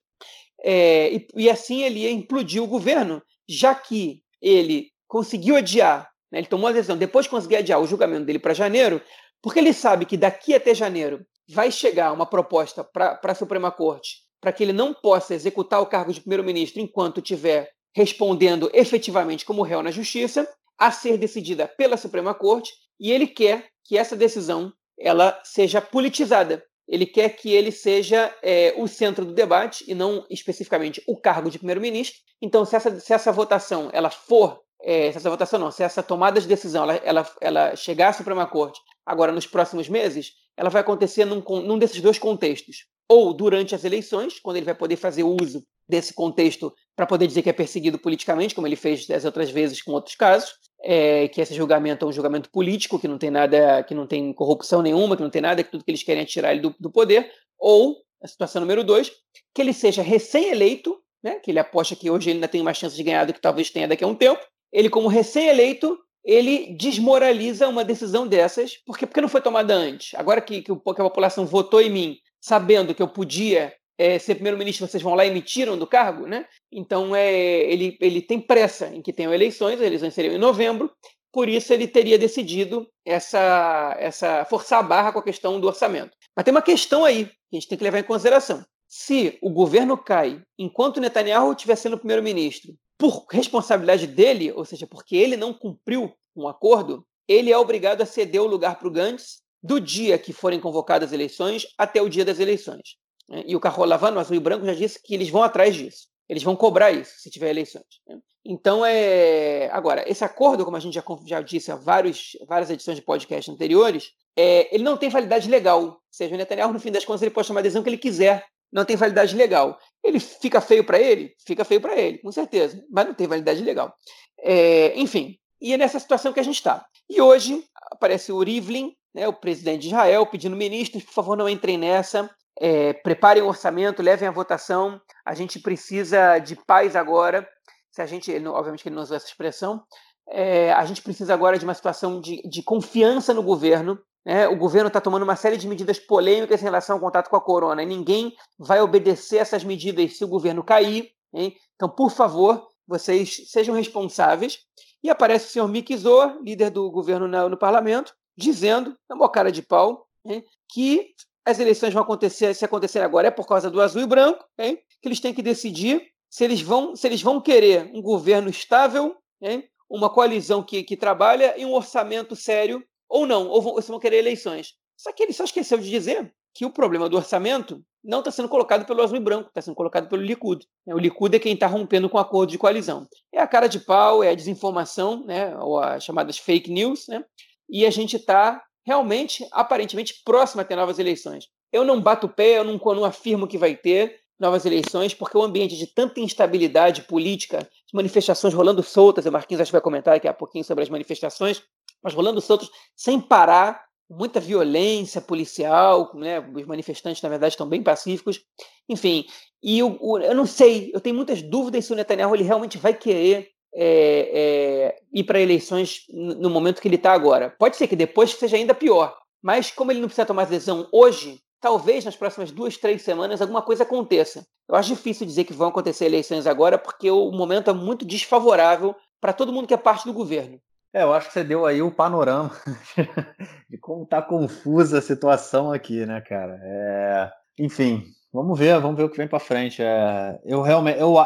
é, e, e, assim ele ia implodir o governo, já que ele conseguiu adiar, né, ele tomou a decisão, depois de conseguir adiar o julgamento dele para janeiro, porque ele sabe que daqui até janeiro vai chegar uma proposta para a Suprema Corte para que ele não possa executar o cargo de primeiro-ministro enquanto estiver respondendo efetivamente como réu na justiça, a ser decidida pela Suprema Corte, e ele quer que essa decisão ela seja politizada. Ele quer que ele seja é, o centro do debate e não especificamente o cargo de primeiro-ministro. Então, se essa, se essa votação ela for, é, se essa votação não, se essa tomada de decisão ela, ela, ela chegar à Suprema Corte agora nos próximos meses, ela vai acontecer num, num desses dois contextos ou durante as eleições, quando ele vai poder fazer uso desse contexto para poder dizer que é perseguido politicamente, como ele fez das outras vezes com outros casos, é, que esse julgamento é um julgamento político, que não tem nada, que não tem corrupção nenhuma, que não tem nada, que tudo que eles querem é tirar ele do, do poder, ou a situação número dois, que ele seja recém-eleito, né, que ele aposta que hoje ele ainda tem uma chance de ganhar do que talvez tenha daqui a um tempo, ele como recém-eleito ele desmoraliza uma decisão dessas, porque, porque não foi tomada antes. Agora que, que, que a população votou em mim sabendo que eu podia é, ser primeiro-ministro, vocês vão lá e me tiram do cargo, né? Então é, ele, ele tem pressa em que tenham eleições, as eleições seriam em novembro, por isso ele teria decidido essa, essa forçar a barra com a questão do orçamento. Mas tem uma questão aí que a gente tem que levar em consideração. Se o governo cai enquanto Netanyahu estiver sendo primeiro-ministro, por responsabilidade dele, ou seja, porque ele não cumpriu um acordo, ele é obrigado a ceder o lugar para o Gantz do dia que forem convocadas as eleições até o dia das eleições. Né? E o Carro Lavano, azul e branco, já disse que eles vão atrás disso. Eles vão cobrar isso se tiver eleições. Né? Então, é... agora, esse acordo, como a gente já, já disse há vários, várias edições de podcast anteriores, é... ele não tem validade legal. Ou seja, o Netanyahu, no fim das contas, ele pode chamar a decisão que ele quiser. Não tem validade legal. Ele fica feio para ele? Fica feio para ele, com certeza. Mas não tem validade legal. É... enfim, e é nessa situação que a gente está. E hoje aparece o Rivlin, né, o presidente de Israel, pedindo ministros, por favor, não entrem nessa é, preparem o orçamento, levem a votação. A gente precisa de paz agora. Se a gente, ele, obviamente que ele não usou essa expressão, é, a gente precisa agora de uma situação de, de confiança no governo. Né? O governo está tomando uma série de medidas polêmicas em relação ao contato com a corona. E ninguém vai obedecer essas medidas se o governo cair. Hein? Então, por favor, vocês sejam responsáveis. E aparece o senhor Mick líder do governo no, no parlamento, dizendo, na boa cara de pau, hein, que as eleições vão acontecer, se acontecer agora é por causa do azul e branco, hein? que eles têm que decidir se eles vão, se eles vão querer um governo estável, hein? uma coalizão que, que trabalha e um orçamento sério, ou não, ou vão, ou vão querer eleições. Só que ele só esqueceu de dizer que o problema do orçamento não está sendo colocado pelo azul e branco, está sendo colocado pelo Likud. O Likud é quem está rompendo com o acordo de coalizão. É a cara de pau, é a desinformação, né, ou as chamadas fake news, né, e a gente está realmente, aparentemente, próxima a ter novas eleições. Eu não bato o pé, eu não, não afirmo que vai ter novas eleições, porque o ambiente de tanta instabilidade política, de manifestações rolando soltas, o Marquinhos acho que vai comentar daqui a pouquinho sobre as manifestações, mas rolando soltas sem parar, muita violência policial, né? os manifestantes, na verdade, estão bem pacíficos. Enfim, e eu, eu não sei, eu tenho muitas dúvidas se o Netanyahu ele realmente vai querer é, é, ir para eleições no momento que ele está agora. Pode ser que depois seja ainda pior, mas como ele não precisa tomar decisão hoje, talvez nas próximas duas, três semanas alguma coisa aconteça. Eu acho difícil dizer que vão acontecer eleições agora, porque o momento é muito desfavorável para todo mundo que é parte do governo.
É, eu acho que você deu aí o panorama de como está confusa a situação aqui, né, cara? É... Enfim, vamos ver, vamos ver o que vem para frente. É... Eu realmente, eu,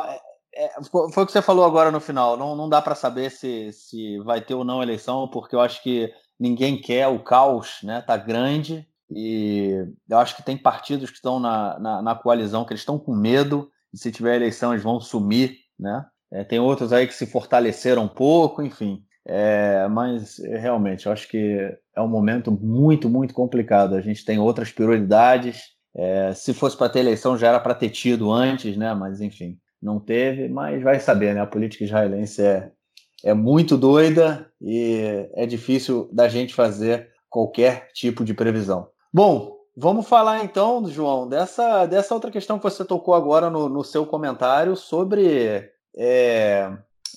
é, foi o que você falou agora no final. Não, não dá para saber se, se vai ter ou não eleição, porque eu acho que ninguém quer o caos, né? Tá grande e eu acho que tem partidos que estão na, na, na coalizão que eles estão com medo e se tiver eleição eles vão sumir, né? É, tem outros aí que se fortaleceram um pouco, enfim. É, mas realmente, eu acho que é um momento muito, muito complicado. A gente tem outras prioridades. É, se fosse para ter eleição, já era para ter tido antes, né? Mas enfim, não teve, mas vai saber, né? A política israelense é, é muito doida e é difícil da gente fazer qualquer tipo de previsão. Bom, vamos falar então, João, dessa, dessa outra questão que você tocou agora no, no seu comentário sobre é,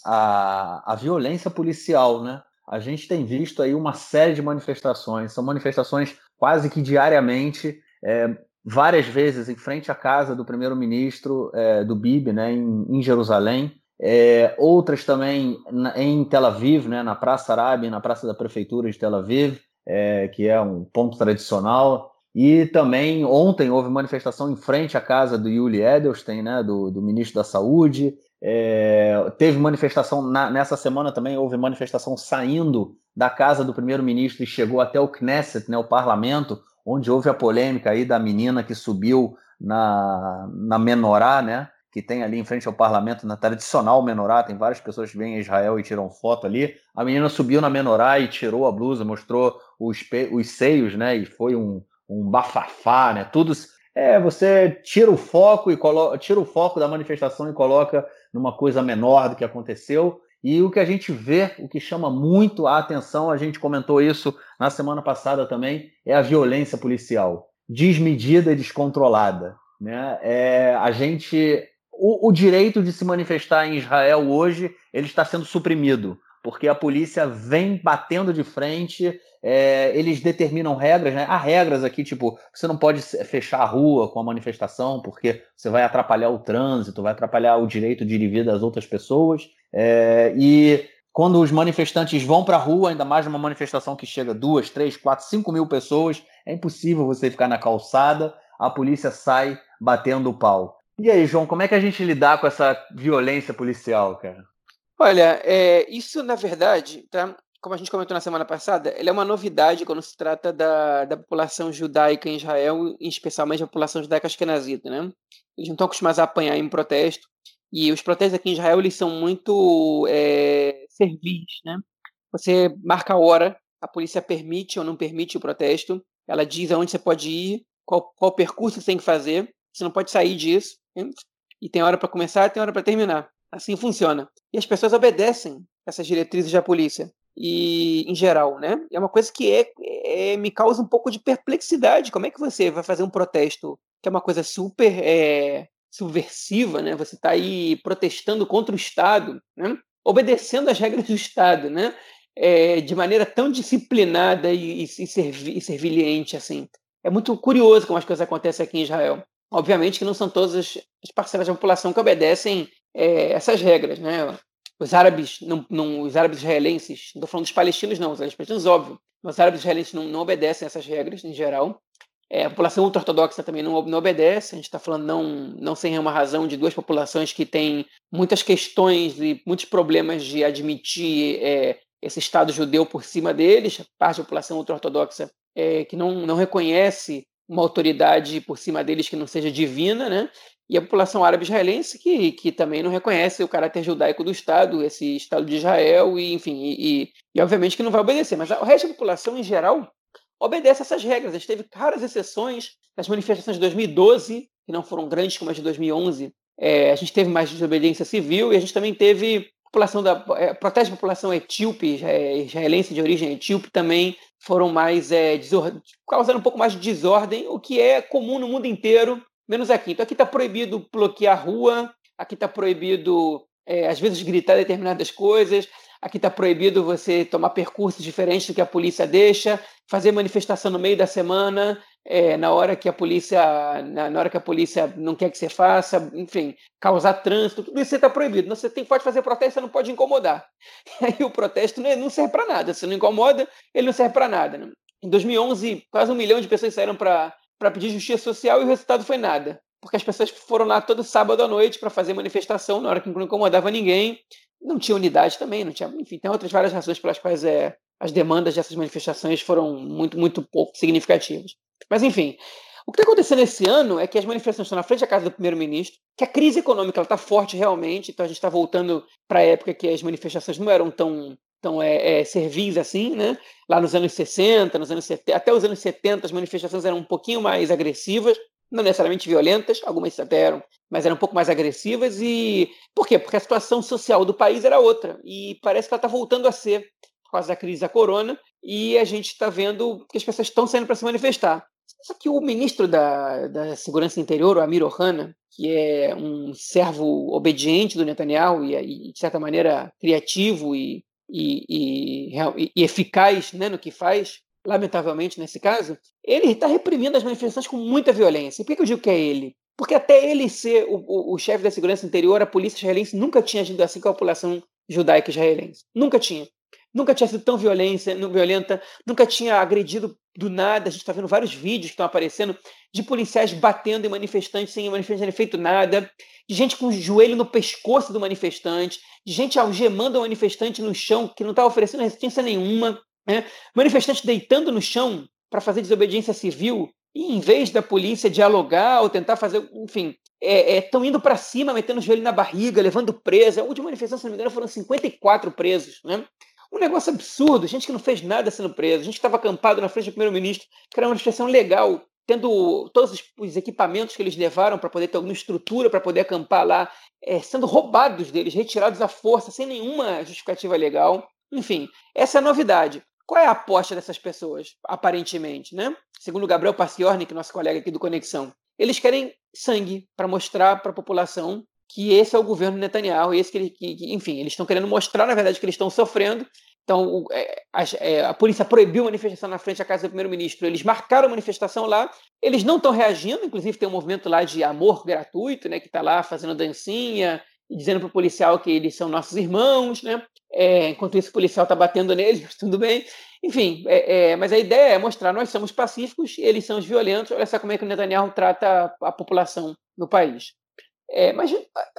a, a violência policial, né? A gente tem visto aí uma série de manifestações, são manifestações quase que diariamente, é, várias vezes em frente à casa do primeiro-ministro é, do Bibi, né, em, em Jerusalém, é, outras também na, em Tel Aviv, né, na Praça Arábia, na Praça da Prefeitura de Tel Aviv, é, que é um ponto tradicional. E também ontem houve manifestação em frente à casa do Yuli Edelstein, né, do, do ministro da Saúde. É, teve manifestação na, nessa semana também houve manifestação saindo da casa do primeiro-ministro e chegou até o Knesset, né, o parlamento, onde houve a polêmica aí da menina que subiu na, na menorá, né? Que tem ali em frente ao parlamento, na tradicional menorá, tem várias pessoas que vêm a Israel e tiram foto ali. A menina subiu na menorá e tirou a blusa, mostrou os, os seios, né? E foi um, um bafafá, né? Tudo. É, você tira o foco e coloca, tira o foco da manifestação e coloca numa coisa menor do que aconteceu. E o que a gente vê, o que chama muito a atenção, a gente comentou isso na semana passada também, é a violência policial, desmedida e descontrolada. Né? É, a gente, o, o direito de se manifestar em Israel hoje, ele está sendo suprimido, porque a polícia vem batendo de frente, é, eles determinam regras, né? Há regras aqui, tipo, você não pode fechar a rua com a manifestação, porque você vai atrapalhar o trânsito, vai atrapalhar o direito de ir das outras pessoas. É, e quando os manifestantes vão para a rua, ainda mais numa manifestação que chega duas, três, quatro, cinco mil pessoas, é impossível você ficar na calçada, a polícia sai batendo o pau. E aí, João, como é que a gente lidar com essa violência policial, cara?
Olha, é, isso na verdade, tá? como a gente comentou na semana passada, ele é uma novidade quando se trata da, da população judaica em Israel, especialmente a população judaica ashkenazita, né? Eles não estão acostumados a apanhar em protesto, e os protestos aqui em Israel, eles são muito é, servis, né? Você marca a hora, a polícia permite ou não permite o protesto, ela diz aonde você pode ir, qual, qual percurso você tem que fazer, você não pode sair disso, e tem hora para começar, tem hora para terminar. Assim funciona. E as pessoas obedecem essas diretrizes da polícia e em geral, né? É uma coisa que é, é, me causa um pouco de perplexidade. Como é que você vai fazer um protesto que é uma coisa super é, subversiva, né? Você está aí protestando contra o Estado, né? Obedecendo às regras do Estado, né? É, de maneira tão disciplinada e, e, servi, e serviliente assim. É muito curioso como as coisas acontecem aqui em Israel. Obviamente que não são todas as parcelas da população que obedecem é, essas regras, né? Os árabes, não, não, os árabes israelenses, não estou falando dos palestinos, não, os árabes palestinos, óbvio, os árabes israelenses não, não obedecem essas regras em geral. É, a população ultra-ortodoxa também não, não obedece. A gente está falando não, não sem uma razão de duas populações que têm muitas questões e muitos problemas de admitir é, esse Estado judeu por cima deles. Parte da população ultra-ortodoxa é, que não, não reconhece uma autoridade por cima deles que não seja divina, né? E a população árabe israelense que, que também não reconhece o caráter judaico do Estado, esse Estado de Israel, e enfim, e, e, e obviamente que não vai obedecer, mas o resto da população em geral obedece essas regras. A gente teve raras exceções nas manifestações de 2012, que não foram grandes como as de 2011. É, a gente teve mais desobediência civil e a gente também teve população da é, protestos da população etíope, é, israelense de origem etíope também foram mais é, causando um pouco mais de desordem, o que é comum no mundo inteiro menos aqui. Então aqui está proibido bloquear a rua, aqui está proibido, é, às vezes, gritar determinadas coisas, aqui está proibido você tomar percursos diferentes do que a polícia deixa, fazer manifestação no meio da semana, é, na hora que a polícia na, na, hora que a polícia não quer que você faça, enfim, causar trânsito, tudo isso está proibido. Você tem, pode fazer protesto, você não pode incomodar. E aí o protesto não, não serve para nada. Se não incomoda, ele não serve para nada. Né? Em 2011, quase um milhão de pessoas saíram para para pedir justiça social e o resultado foi nada. Porque as pessoas foram lá todo sábado à noite para fazer manifestação, na hora que não incomodava ninguém. Não tinha unidade também, não tinha. Enfim, tem outras várias razões pelas quais é, as demandas dessas manifestações foram muito, muito pouco significativas. Mas, enfim, o que está acontecendo esse ano é que as manifestações estão na frente da casa do primeiro-ministro, que a crise econômica está forte realmente, então a gente está voltando para a época que as manifestações não eram tão então, é, é servis assim, né? Lá nos anos 60, nos anos 70, até os anos 70, as manifestações eram um pouquinho mais agressivas, não necessariamente violentas, algumas até eram, mas eram um pouco mais agressivas. E por quê? Porque a situação social do país era outra. E parece que ela está voltando a ser por causa da crise da corona. E a gente está vendo que as pessoas estão saindo para se manifestar. Só que o ministro da, da Segurança Interior, o Amir Ohana, que é um servo obediente do Netanyahu e, e de certa maneira, criativo e e, e, e eficaz né, no que faz, lamentavelmente nesse caso, ele está reprimindo as manifestações com muita violência. por que eu digo que é ele? Porque até ele ser o, o, o chefe da segurança interior, a polícia israelense nunca tinha agido assim com a população judaica israelense. Nunca tinha. Nunca tinha sido tão violência, violenta, nunca tinha agredido do nada. A gente está vendo vários vídeos que estão aparecendo de policiais batendo em manifestantes sem o manifestante terem feito nada, de gente com o joelho no pescoço do manifestante, de gente algemando o manifestante no chão que não estava oferecendo resistência nenhuma, né? manifestante deitando no chão para fazer desobediência civil, e em vez da polícia dialogar ou tentar fazer, enfim, estão é, é, indo para cima, metendo o joelho na barriga, levando preso. A última manifestação, se não me engano, foram 54 presos. Né? Um negócio absurdo, gente que não fez nada sendo preso, gente que estava acampado na frente do primeiro-ministro, que era uma manifestação legal, tendo todos os equipamentos que eles levaram para poder ter alguma estrutura para poder acampar lá, é, sendo roubados deles, retirados à força, sem nenhuma justificativa legal. Enfim, essa é a novidade. Qual é a aposta dessas pessoas, aparentemente, né? Segundo o Gabriel Paciornik, nosso colega aqui do Conexão, eles querem sangue para mostrar para a população que esse é o governo Netanyahu, esse que, que, enfim, eles estão querendo mostrar, na verdade, que eles estão sofrendo então, é, a, é, a, polícia proibiu a manifestação na frente da casa do primeiro-ministro. Eles marcaram a manifestação lá. Eles não estão reagindo. Inclusive, tem um movimento lá de amor gratuito, né, que está lá fazendo dancinha dizendo para o policial que eles são nossos irmãos. Né? É, enquanto isso, o policial está batendo neles, tudo bem. Enfim, é, é, mas a ideia é mostrar: nós somos pacíficos, eles são os violentos. Olha só como é que o Netanyahu trata a população no país. É, mas,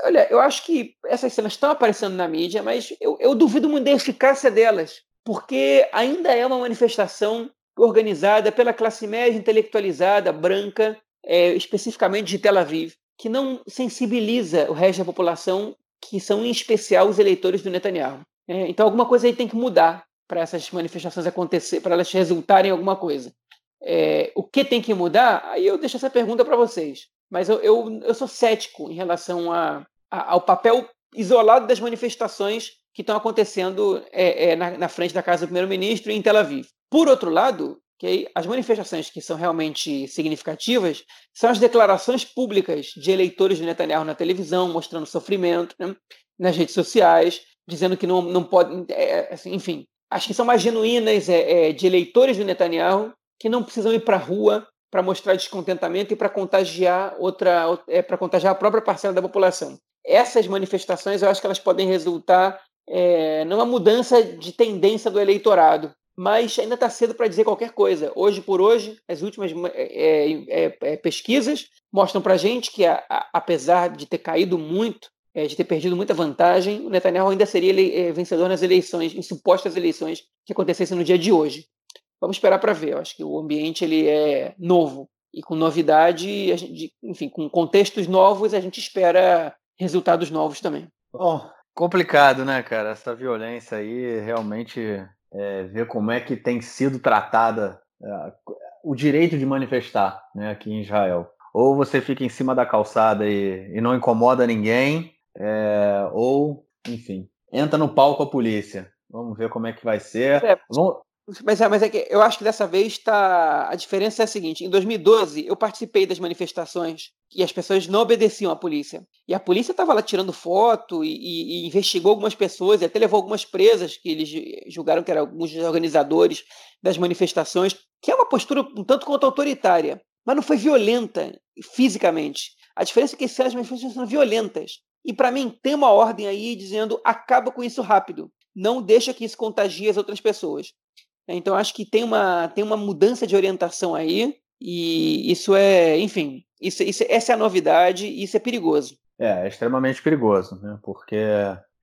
olha, eu acho que essas cenas estão aparecendo na mídia, mas eu, eu duvido muito da eficácia delas. porque ainda é uma manifestação organizada pela classe média intelectualizada, branca, é, especificamente de Tel Aviv, que não sensibiliza o resto da população, que são em especial os eleitores do Netanyahu. É, então alguma coisa aí tem que mudar para essas manifestações acontecer, para elas resultarem em alguma coisa. É, o que tem que mudar? Aí eu deixo essa pergunta para vocês. Mas eu, eu, eu, sou cético em relação a, a, ao papel isolado das manifestações que estão acontecendo é, é, na, na, frente da casa do primeiro-ministro em Tel Aviv. Por outro lado, que as manifestações que são realmente significativas são as declarações públicas de eleitores de Netanyahu na televisão, mostrando sofrimento, né, nas redes sociais, dizendo que não, não pode. É, assim, enfim, acho que são mais genuínas é, é, de eleitores de Netanyahu que não precisam ir para a rua para mostrar descontentamento e para contagiar outra, é, para contagiar a própria parcela da população. Essas manifestações, eu acho que elas podem resultar é, numa mudança de tendência do eleitorado, mas ainda está cedo para dizer qualquer coisa. Hoje por hoje, as últimas é, é, é pesquisas mostram para a gente que, a, a, apesar de ter caído muito, é, de ter perdido muita vantagem, o Netanyahu ainda seria é, vencedor nas eleições, em supostas eleições que acontecessem no dia de hoje. Vamos esperar para ver. Eu acho que o ambiente ele é novo e com novidade, gente, enfim, com contextos novos, a gente espera resultados novos também.
Bom, complicado, né, cara? Essa violência aí, realmente, é, ver como é que tem sido tratada é, o direito de manifestar né, aqui em Israel. Ou você fica em cima da calçada e, e não incomoda ninguém, é, ou, enfim, entra no palco a polícia. Vamos ver como é que vai ser. É, Vamos...
Mas, é, mas é que eu acho que dessa vez tá... a diferença é a seguinte: em 2012 eu participei das manifestações e as pessoas não obedeciam à polícia. E a polícia estava lá tirando foto e, e, e, investigou algumas pessoas e até levou algumas presas que eles julgaram que eram alguns organizadores das manifestações, que é uma postura um tanto quanto autoritária, mas não foi violenta fisicamente. A diferença é que essas manifestações são violentas. E para mim tem uma ordem aí dizendo acaba com isso rápido. Não deixa que isso contagie as outras pessoas. Então acho que tem uma, tem uma mudança de orientação aí e isso é, enfim, isso, isso, essa é a novidade e isso é perigoso.
É, é extremamente perigoso, né? Porque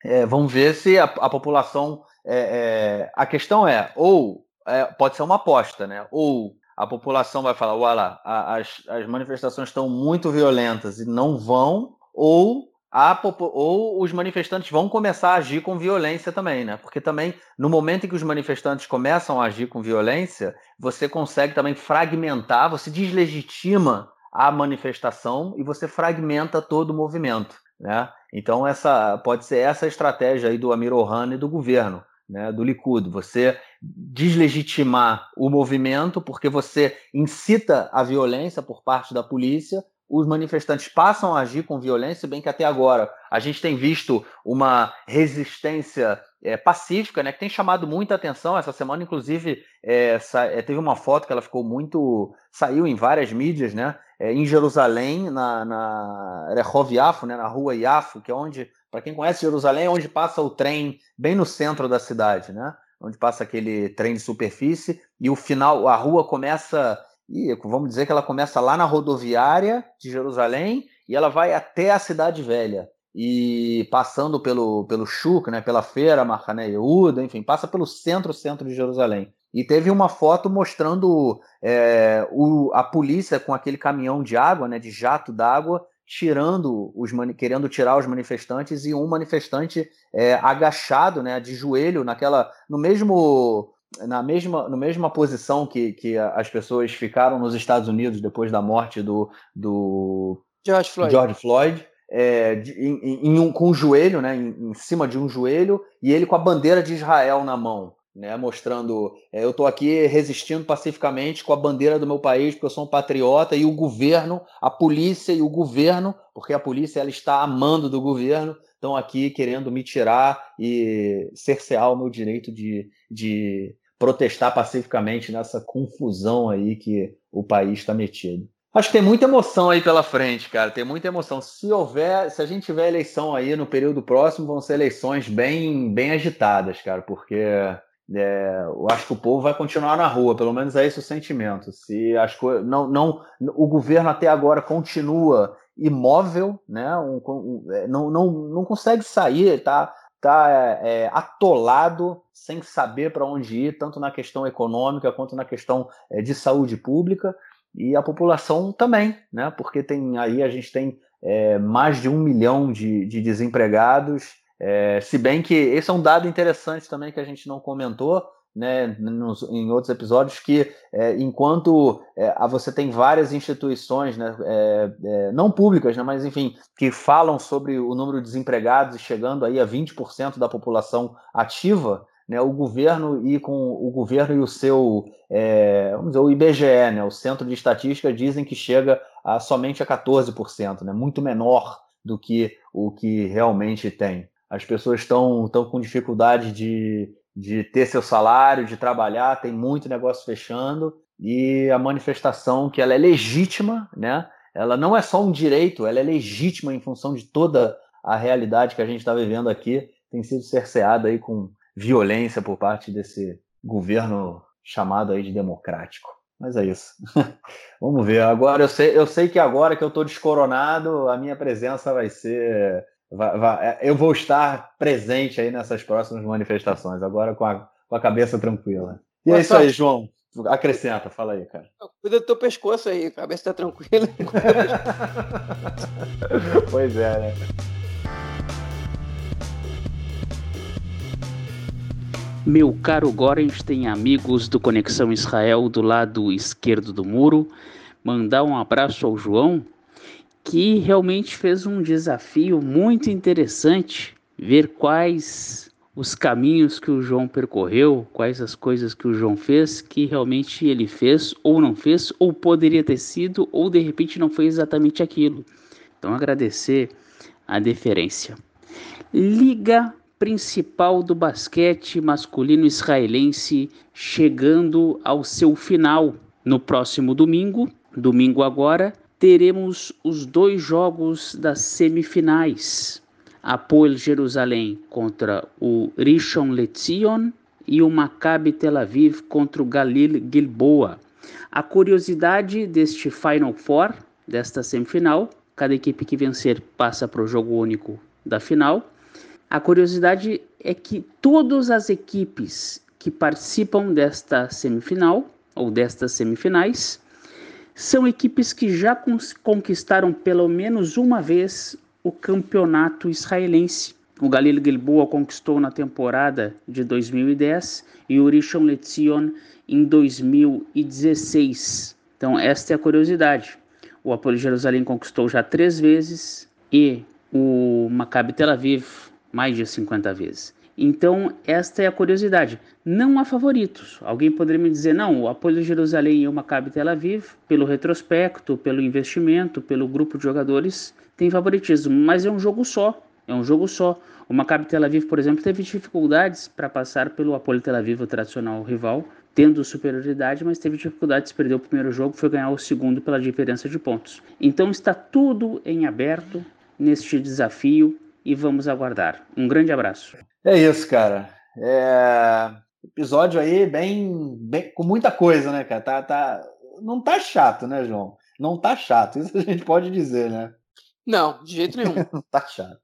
é, vamos ver se a, a população. É, é a questão é, ou é, pode ser uma aposta, né? Ou a população vai falar, olha lá, as, as manifestações estão muito violentas e não vão, ou a, ou os manifestantes vão começar a agir com violência também, né? Porque também, no momento em que os manifestantes começam a agir com violência, você consegue também fragmentar, você deslegitima a manifestação e você fragmenta todo o movimento, né? Então, essa pode ser essa estratégia aí do Amir Ohana e do governo, né, do Likud. Você deslegitimar o movimento porque você incita a violência por parte da polícia os manifestantes passam a agir com violência, bem que até agora a gente tem visto uma resistência é, pacífica, né, que tem chamado muita atenção. Essa semana, inclusive, é, teve uma foto que ela ficou muito. saiu em várias mídias, né? É, em Jerusalém, na, na Rehov Yafo, né, na rua Yafo, que é onde, para quem conhece Jerusalém, é onde passa o trem, bem no centro da cidade, né? Onde passa aquele trem de superfície, e o final, a rua começa e vamos dizer que ela começa lá na rodoviária de Jerusalém e ela vai até a Cidade Velha. E passando pelo, pelo Shuk, né, pela feira, Marcané Yehuda, enfim, passa pelo centro-centro de Jerusalém. E teve uma foto mostrando é, o, a polícia com aquele caminhão de água, né, de jato d'água, tirando os querendo tirar os manifestantes e um manifestante é, agachado, né, de joelho naquela no mesmo na mesma, na mesma posição que, que as pessoas ficaram nos Estados Unidos depois da morte do, do
George Floyd,
George Floyd é, de, em, em um, com o joelho, né, em, em, cima de um joelho, e ele com a bandeira de Israel na mão, né, mostrando é, eu estou aqui resistindo pacificamente com a bandeira do meu país, porque eu sou um patriota, e o governo, a polícia e o governo, porque a polícia ela está amando do governo, estão aqui querendo me tirar e cercear o meu direito de, de protestar pacificamente nessa confusão aí que o país está metido. Acho que tem muita emoção aí pela frente, cara. Tem muita emoção. Se houver, se a gente tiver eleição aí no período próximo, vão ser eleições bem, bem agitadas, cara, porque é, eu acho que o povo vai continuar na rua, pelo menos é esse o sentimento. Se as coisas não, não, o governo até agora continua imóvel, né? Um, um, é, não, não, não consegue sair, tá? Tá é, atolado, sem saber para onde ir, tanto na questão econômica quanto na questão é, de saúde pública, e a população também, né? Porque tem aí a gente tem é, mais de um milhão de, de desempregados. É, se bem que esse é um dado interessante também que a gente não comentou, né, nos, em outros episódios, que é, enquanto é, você tem várias instituições, né, é, é, não públicas, né, mas enfim, que falam sobre o número de desempregados e chegando aí a 20% da população ativa, né, o governo e com o governo e o seu, é, vamos dizer, o IBGE, né, o Centro de Estatística, dizem que chega a somente a 14%, né, muito menor do que o que realmente tem. As pessoas estão com dificuldade de, de ter seu salário, de trabalhar, tem muito negócio fechando e a manifestação que ela é legítima, né? Ela não é só um direito, ela é legítima em função de toda a realidade que a gente está vivendo aqui, tem sido cerceada aí com violência por parte desse governo chamado aí de democrático. Mas é isso. Vamos ver. Agora eu sei, eu sei que agora que eu estou descoronado, a minha presença vai ser eu vou estar presente aí nessas próximas manifestações, agora com a, com a cabeça tranquila. E é isso aí, João. Acrescenta, fala aí, cara.
Cuida do teu pescoço aí, a cabeça tá tranquila.
pois é, né?
Meu caro Gorenstein, amigos do Conexão Israel do lado esquerdo do muro, mandar um abraço ao João, que realmente fez um desafio muito interessante ver quais os caminhos que o João percorreu, quais as coisas que o João fez, que realmente ele fez ou não fez, ou poderia ter sido, ou de repente não foi exatamente aquilo. Então agradecer a deferência. Liga principal do basquete masculino israelense chegando ao seu final no próximo domingo, domingo agora, teremos os dois jogos das semifinais. Apoel Jerusalém contra o Rishon LeZion e o Maccabi Tel Aviv contra o Galil Gilboa. A curiosidade deste Final Four, desta semifinal, cada equipe que vencer passa para o jogo único da final. A curiosidade é que todas as equipes que participam desta semifinal ou destas semifinais são equipes que já conquistaram pelo menos uma vez o campeonato israelense. O Galil Gilboa conquistou na temporada de 2010 e o Rishon LeZion em 2016. Então esta é a curiosidade. O Apolo Jerusalém conquistou já três vezes e o Maccabi Tel Aviv mais de 50 vezes. Então, esta é a curiosidade. Não há favoritos. Alguém poderia me dizer, não, o apoio de Jerusalém e o Maccabi Tel Aviv, pelo retrospecto, pelo investimento, pelo grupo de jogadores, tem favoritismo, mas é um jogo só. É um jogo só. O Maccabi Tel Aviv, por exemplo, teve dificuldades para passar pelo Apolo Tel Aviv, o tradicional rival, tendo superioridade, mas teve dificuldades, perdeu o primeiro jogo, foi ganhar o segundo pela diferença de pontos. Então está tudo em aberto neste desafio e vamos aguardar. Um grande abraço.
É isso, cara. É... Episódio aí bem, bem com muita coisa, né, cara? Tá, tá... Não tá chato, né, João? Não tá chato, isso a gente pode dizer, né?
Não, de jeito nenhum.
não tá chato.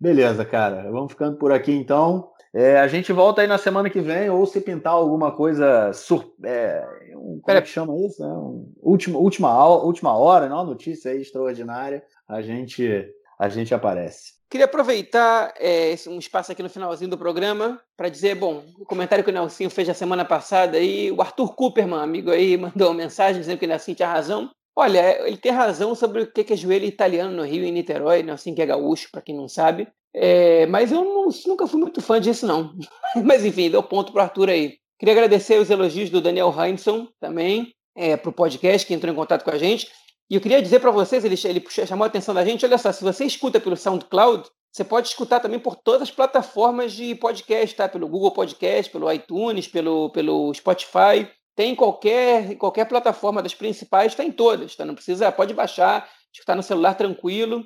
Beleza, cara. Vamos ficando por aqui então. É, a gente volta aí na semana que vem, ou se pintar alguma coisa. Sur... É, um, como é que chama isso? Né? Um, última, última, última hora, não? notícia aí extraordinária. A gente, a gente aparece.
Queria aproveitar é, um espaço aqui no finalzinho do programa para dizer, bom, o comentário que o Nelsinho fez na semana passada aí, o Arthur Cooperman, amigo aí, mandou uma mensagem dizendo que o Nelsinho tinha razão. Olha, ele tem razão sobre o que é joelho italiano no Rio e em Niterói, Nelsinho que é gaúcho, para quem não sabe. É, mas eu não, nunca fui muito fã disso, não. mas enfim, deu ponto para Arthur aí. Queria agradecer os elogios do Daniel Heinson também, é, para o podcast, que entrou em contato com a gente. E eu queria dizer para vocês, ele, ele chamou a atenção da gente, olha só, se você escuta pelo SoundCloud, você pode escutar também por todas as plataformas de podcast, tá? Pelo Google Podcast, pelo iTunes, pelo, pelo Spotify. Tem qualquer, qualquer plataforma das principais, está em todas, tá? Não precisa, pode baixar, escutar no celular tranquilo.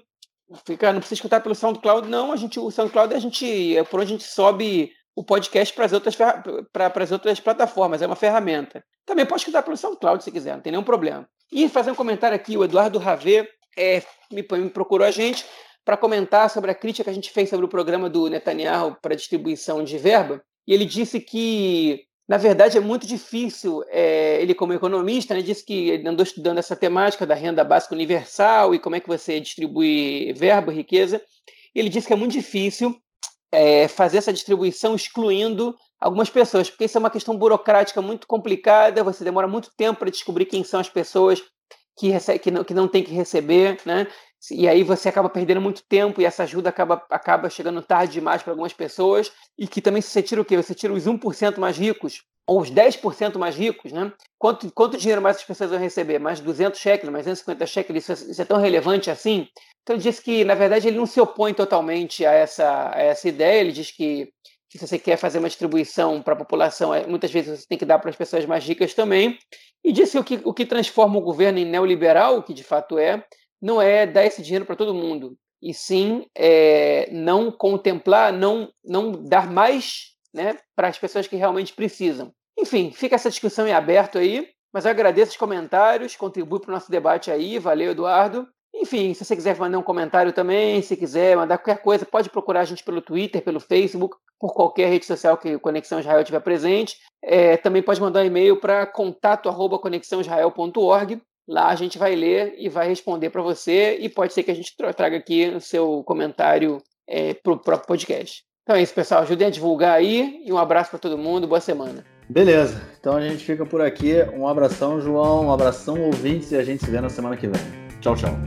Fica, não precisa escutar pelo SoundCloud, não. A gente, o SoundCloud a gente, é por onde a gente sobe o podcast para as outras, para as outras plataformas, é uma ferramenta. Também pode escutar pelo SoundCloud se quiser, não tem nenhum problema. E fazer um comentário aqui, o Eduardo Ravê é, me, me procurou a gente para comentar sobre a crítica que a gente fez sobre o programa do Netanyahu para distribuição de verba. E ele disse que, na verdade, é muito difícil. É, ele, como economista, né, disse que ele andou estudando essa temática da renda básica universal e como é que você distribui verba, riqueza. Ele disse que é muito difícil é, fazer essa distribuição excluindo algumas pessoas, porque isso é uma questão burocrática muito complicada, você demora muito tempo para descobrir quem são as pessoas que, recebe, que, não, que não tem que receber, né? E aí você acaba perdendo muito tempo e essa ajuda acaba, acaba chegando tarde demais para algumas pessoas. E que também se você tira o quê? Você tira os 1% mais ricos, ou os 10% mais ricos, né? Quanto, quanto dinheiro mais as pessoas vão receber? Mais 200 cheques, mais 250 cheques? Isso, é, isso é tão relevante assim? Então ele disse que, na verdade, ele não se opõe totalmente a essa, a essa ideia. Ele diz que, que se você quer fazer uma distribuição para a população, é, muitas vezes você tem que dar para as pessoas mais ricas também. E disse que o que, o que transforma o governo em neoliberal, que de fato é, não é dar esse dinheiro para todo mundo, e sim é, não contemplar, não, não dar mais né, para as pessoas que realmente precisam. Enfim, fica essa discussão em aberto aí, mas eu agradeço os comentários, contribui para o nosso debate aí, valeu, Eduardo. Enfim, se você quiser mandar um comentário também, se quiser mandar qualquer coisa, pode procurar a gente pelo Twitter, pelo Facebook, por qualquer rede social que o Conexão Israel tiver presente. É, também pode mandar um e-mail para contato@conexãoisrael.org. Lá a gente vai ler e vai responder para você e pode ser que a gente traga aqui o seu comentário é, para o próprio podcast. Então é isso, pessoal. Ajudem a divulgar aí e um abraço para todo mundo. Boa semana.
Beleza. Então a gente fica por aqui. Um abração, João. Um abração, ouvintes, e a gente se vê na semana que vem. Tchau, tchau.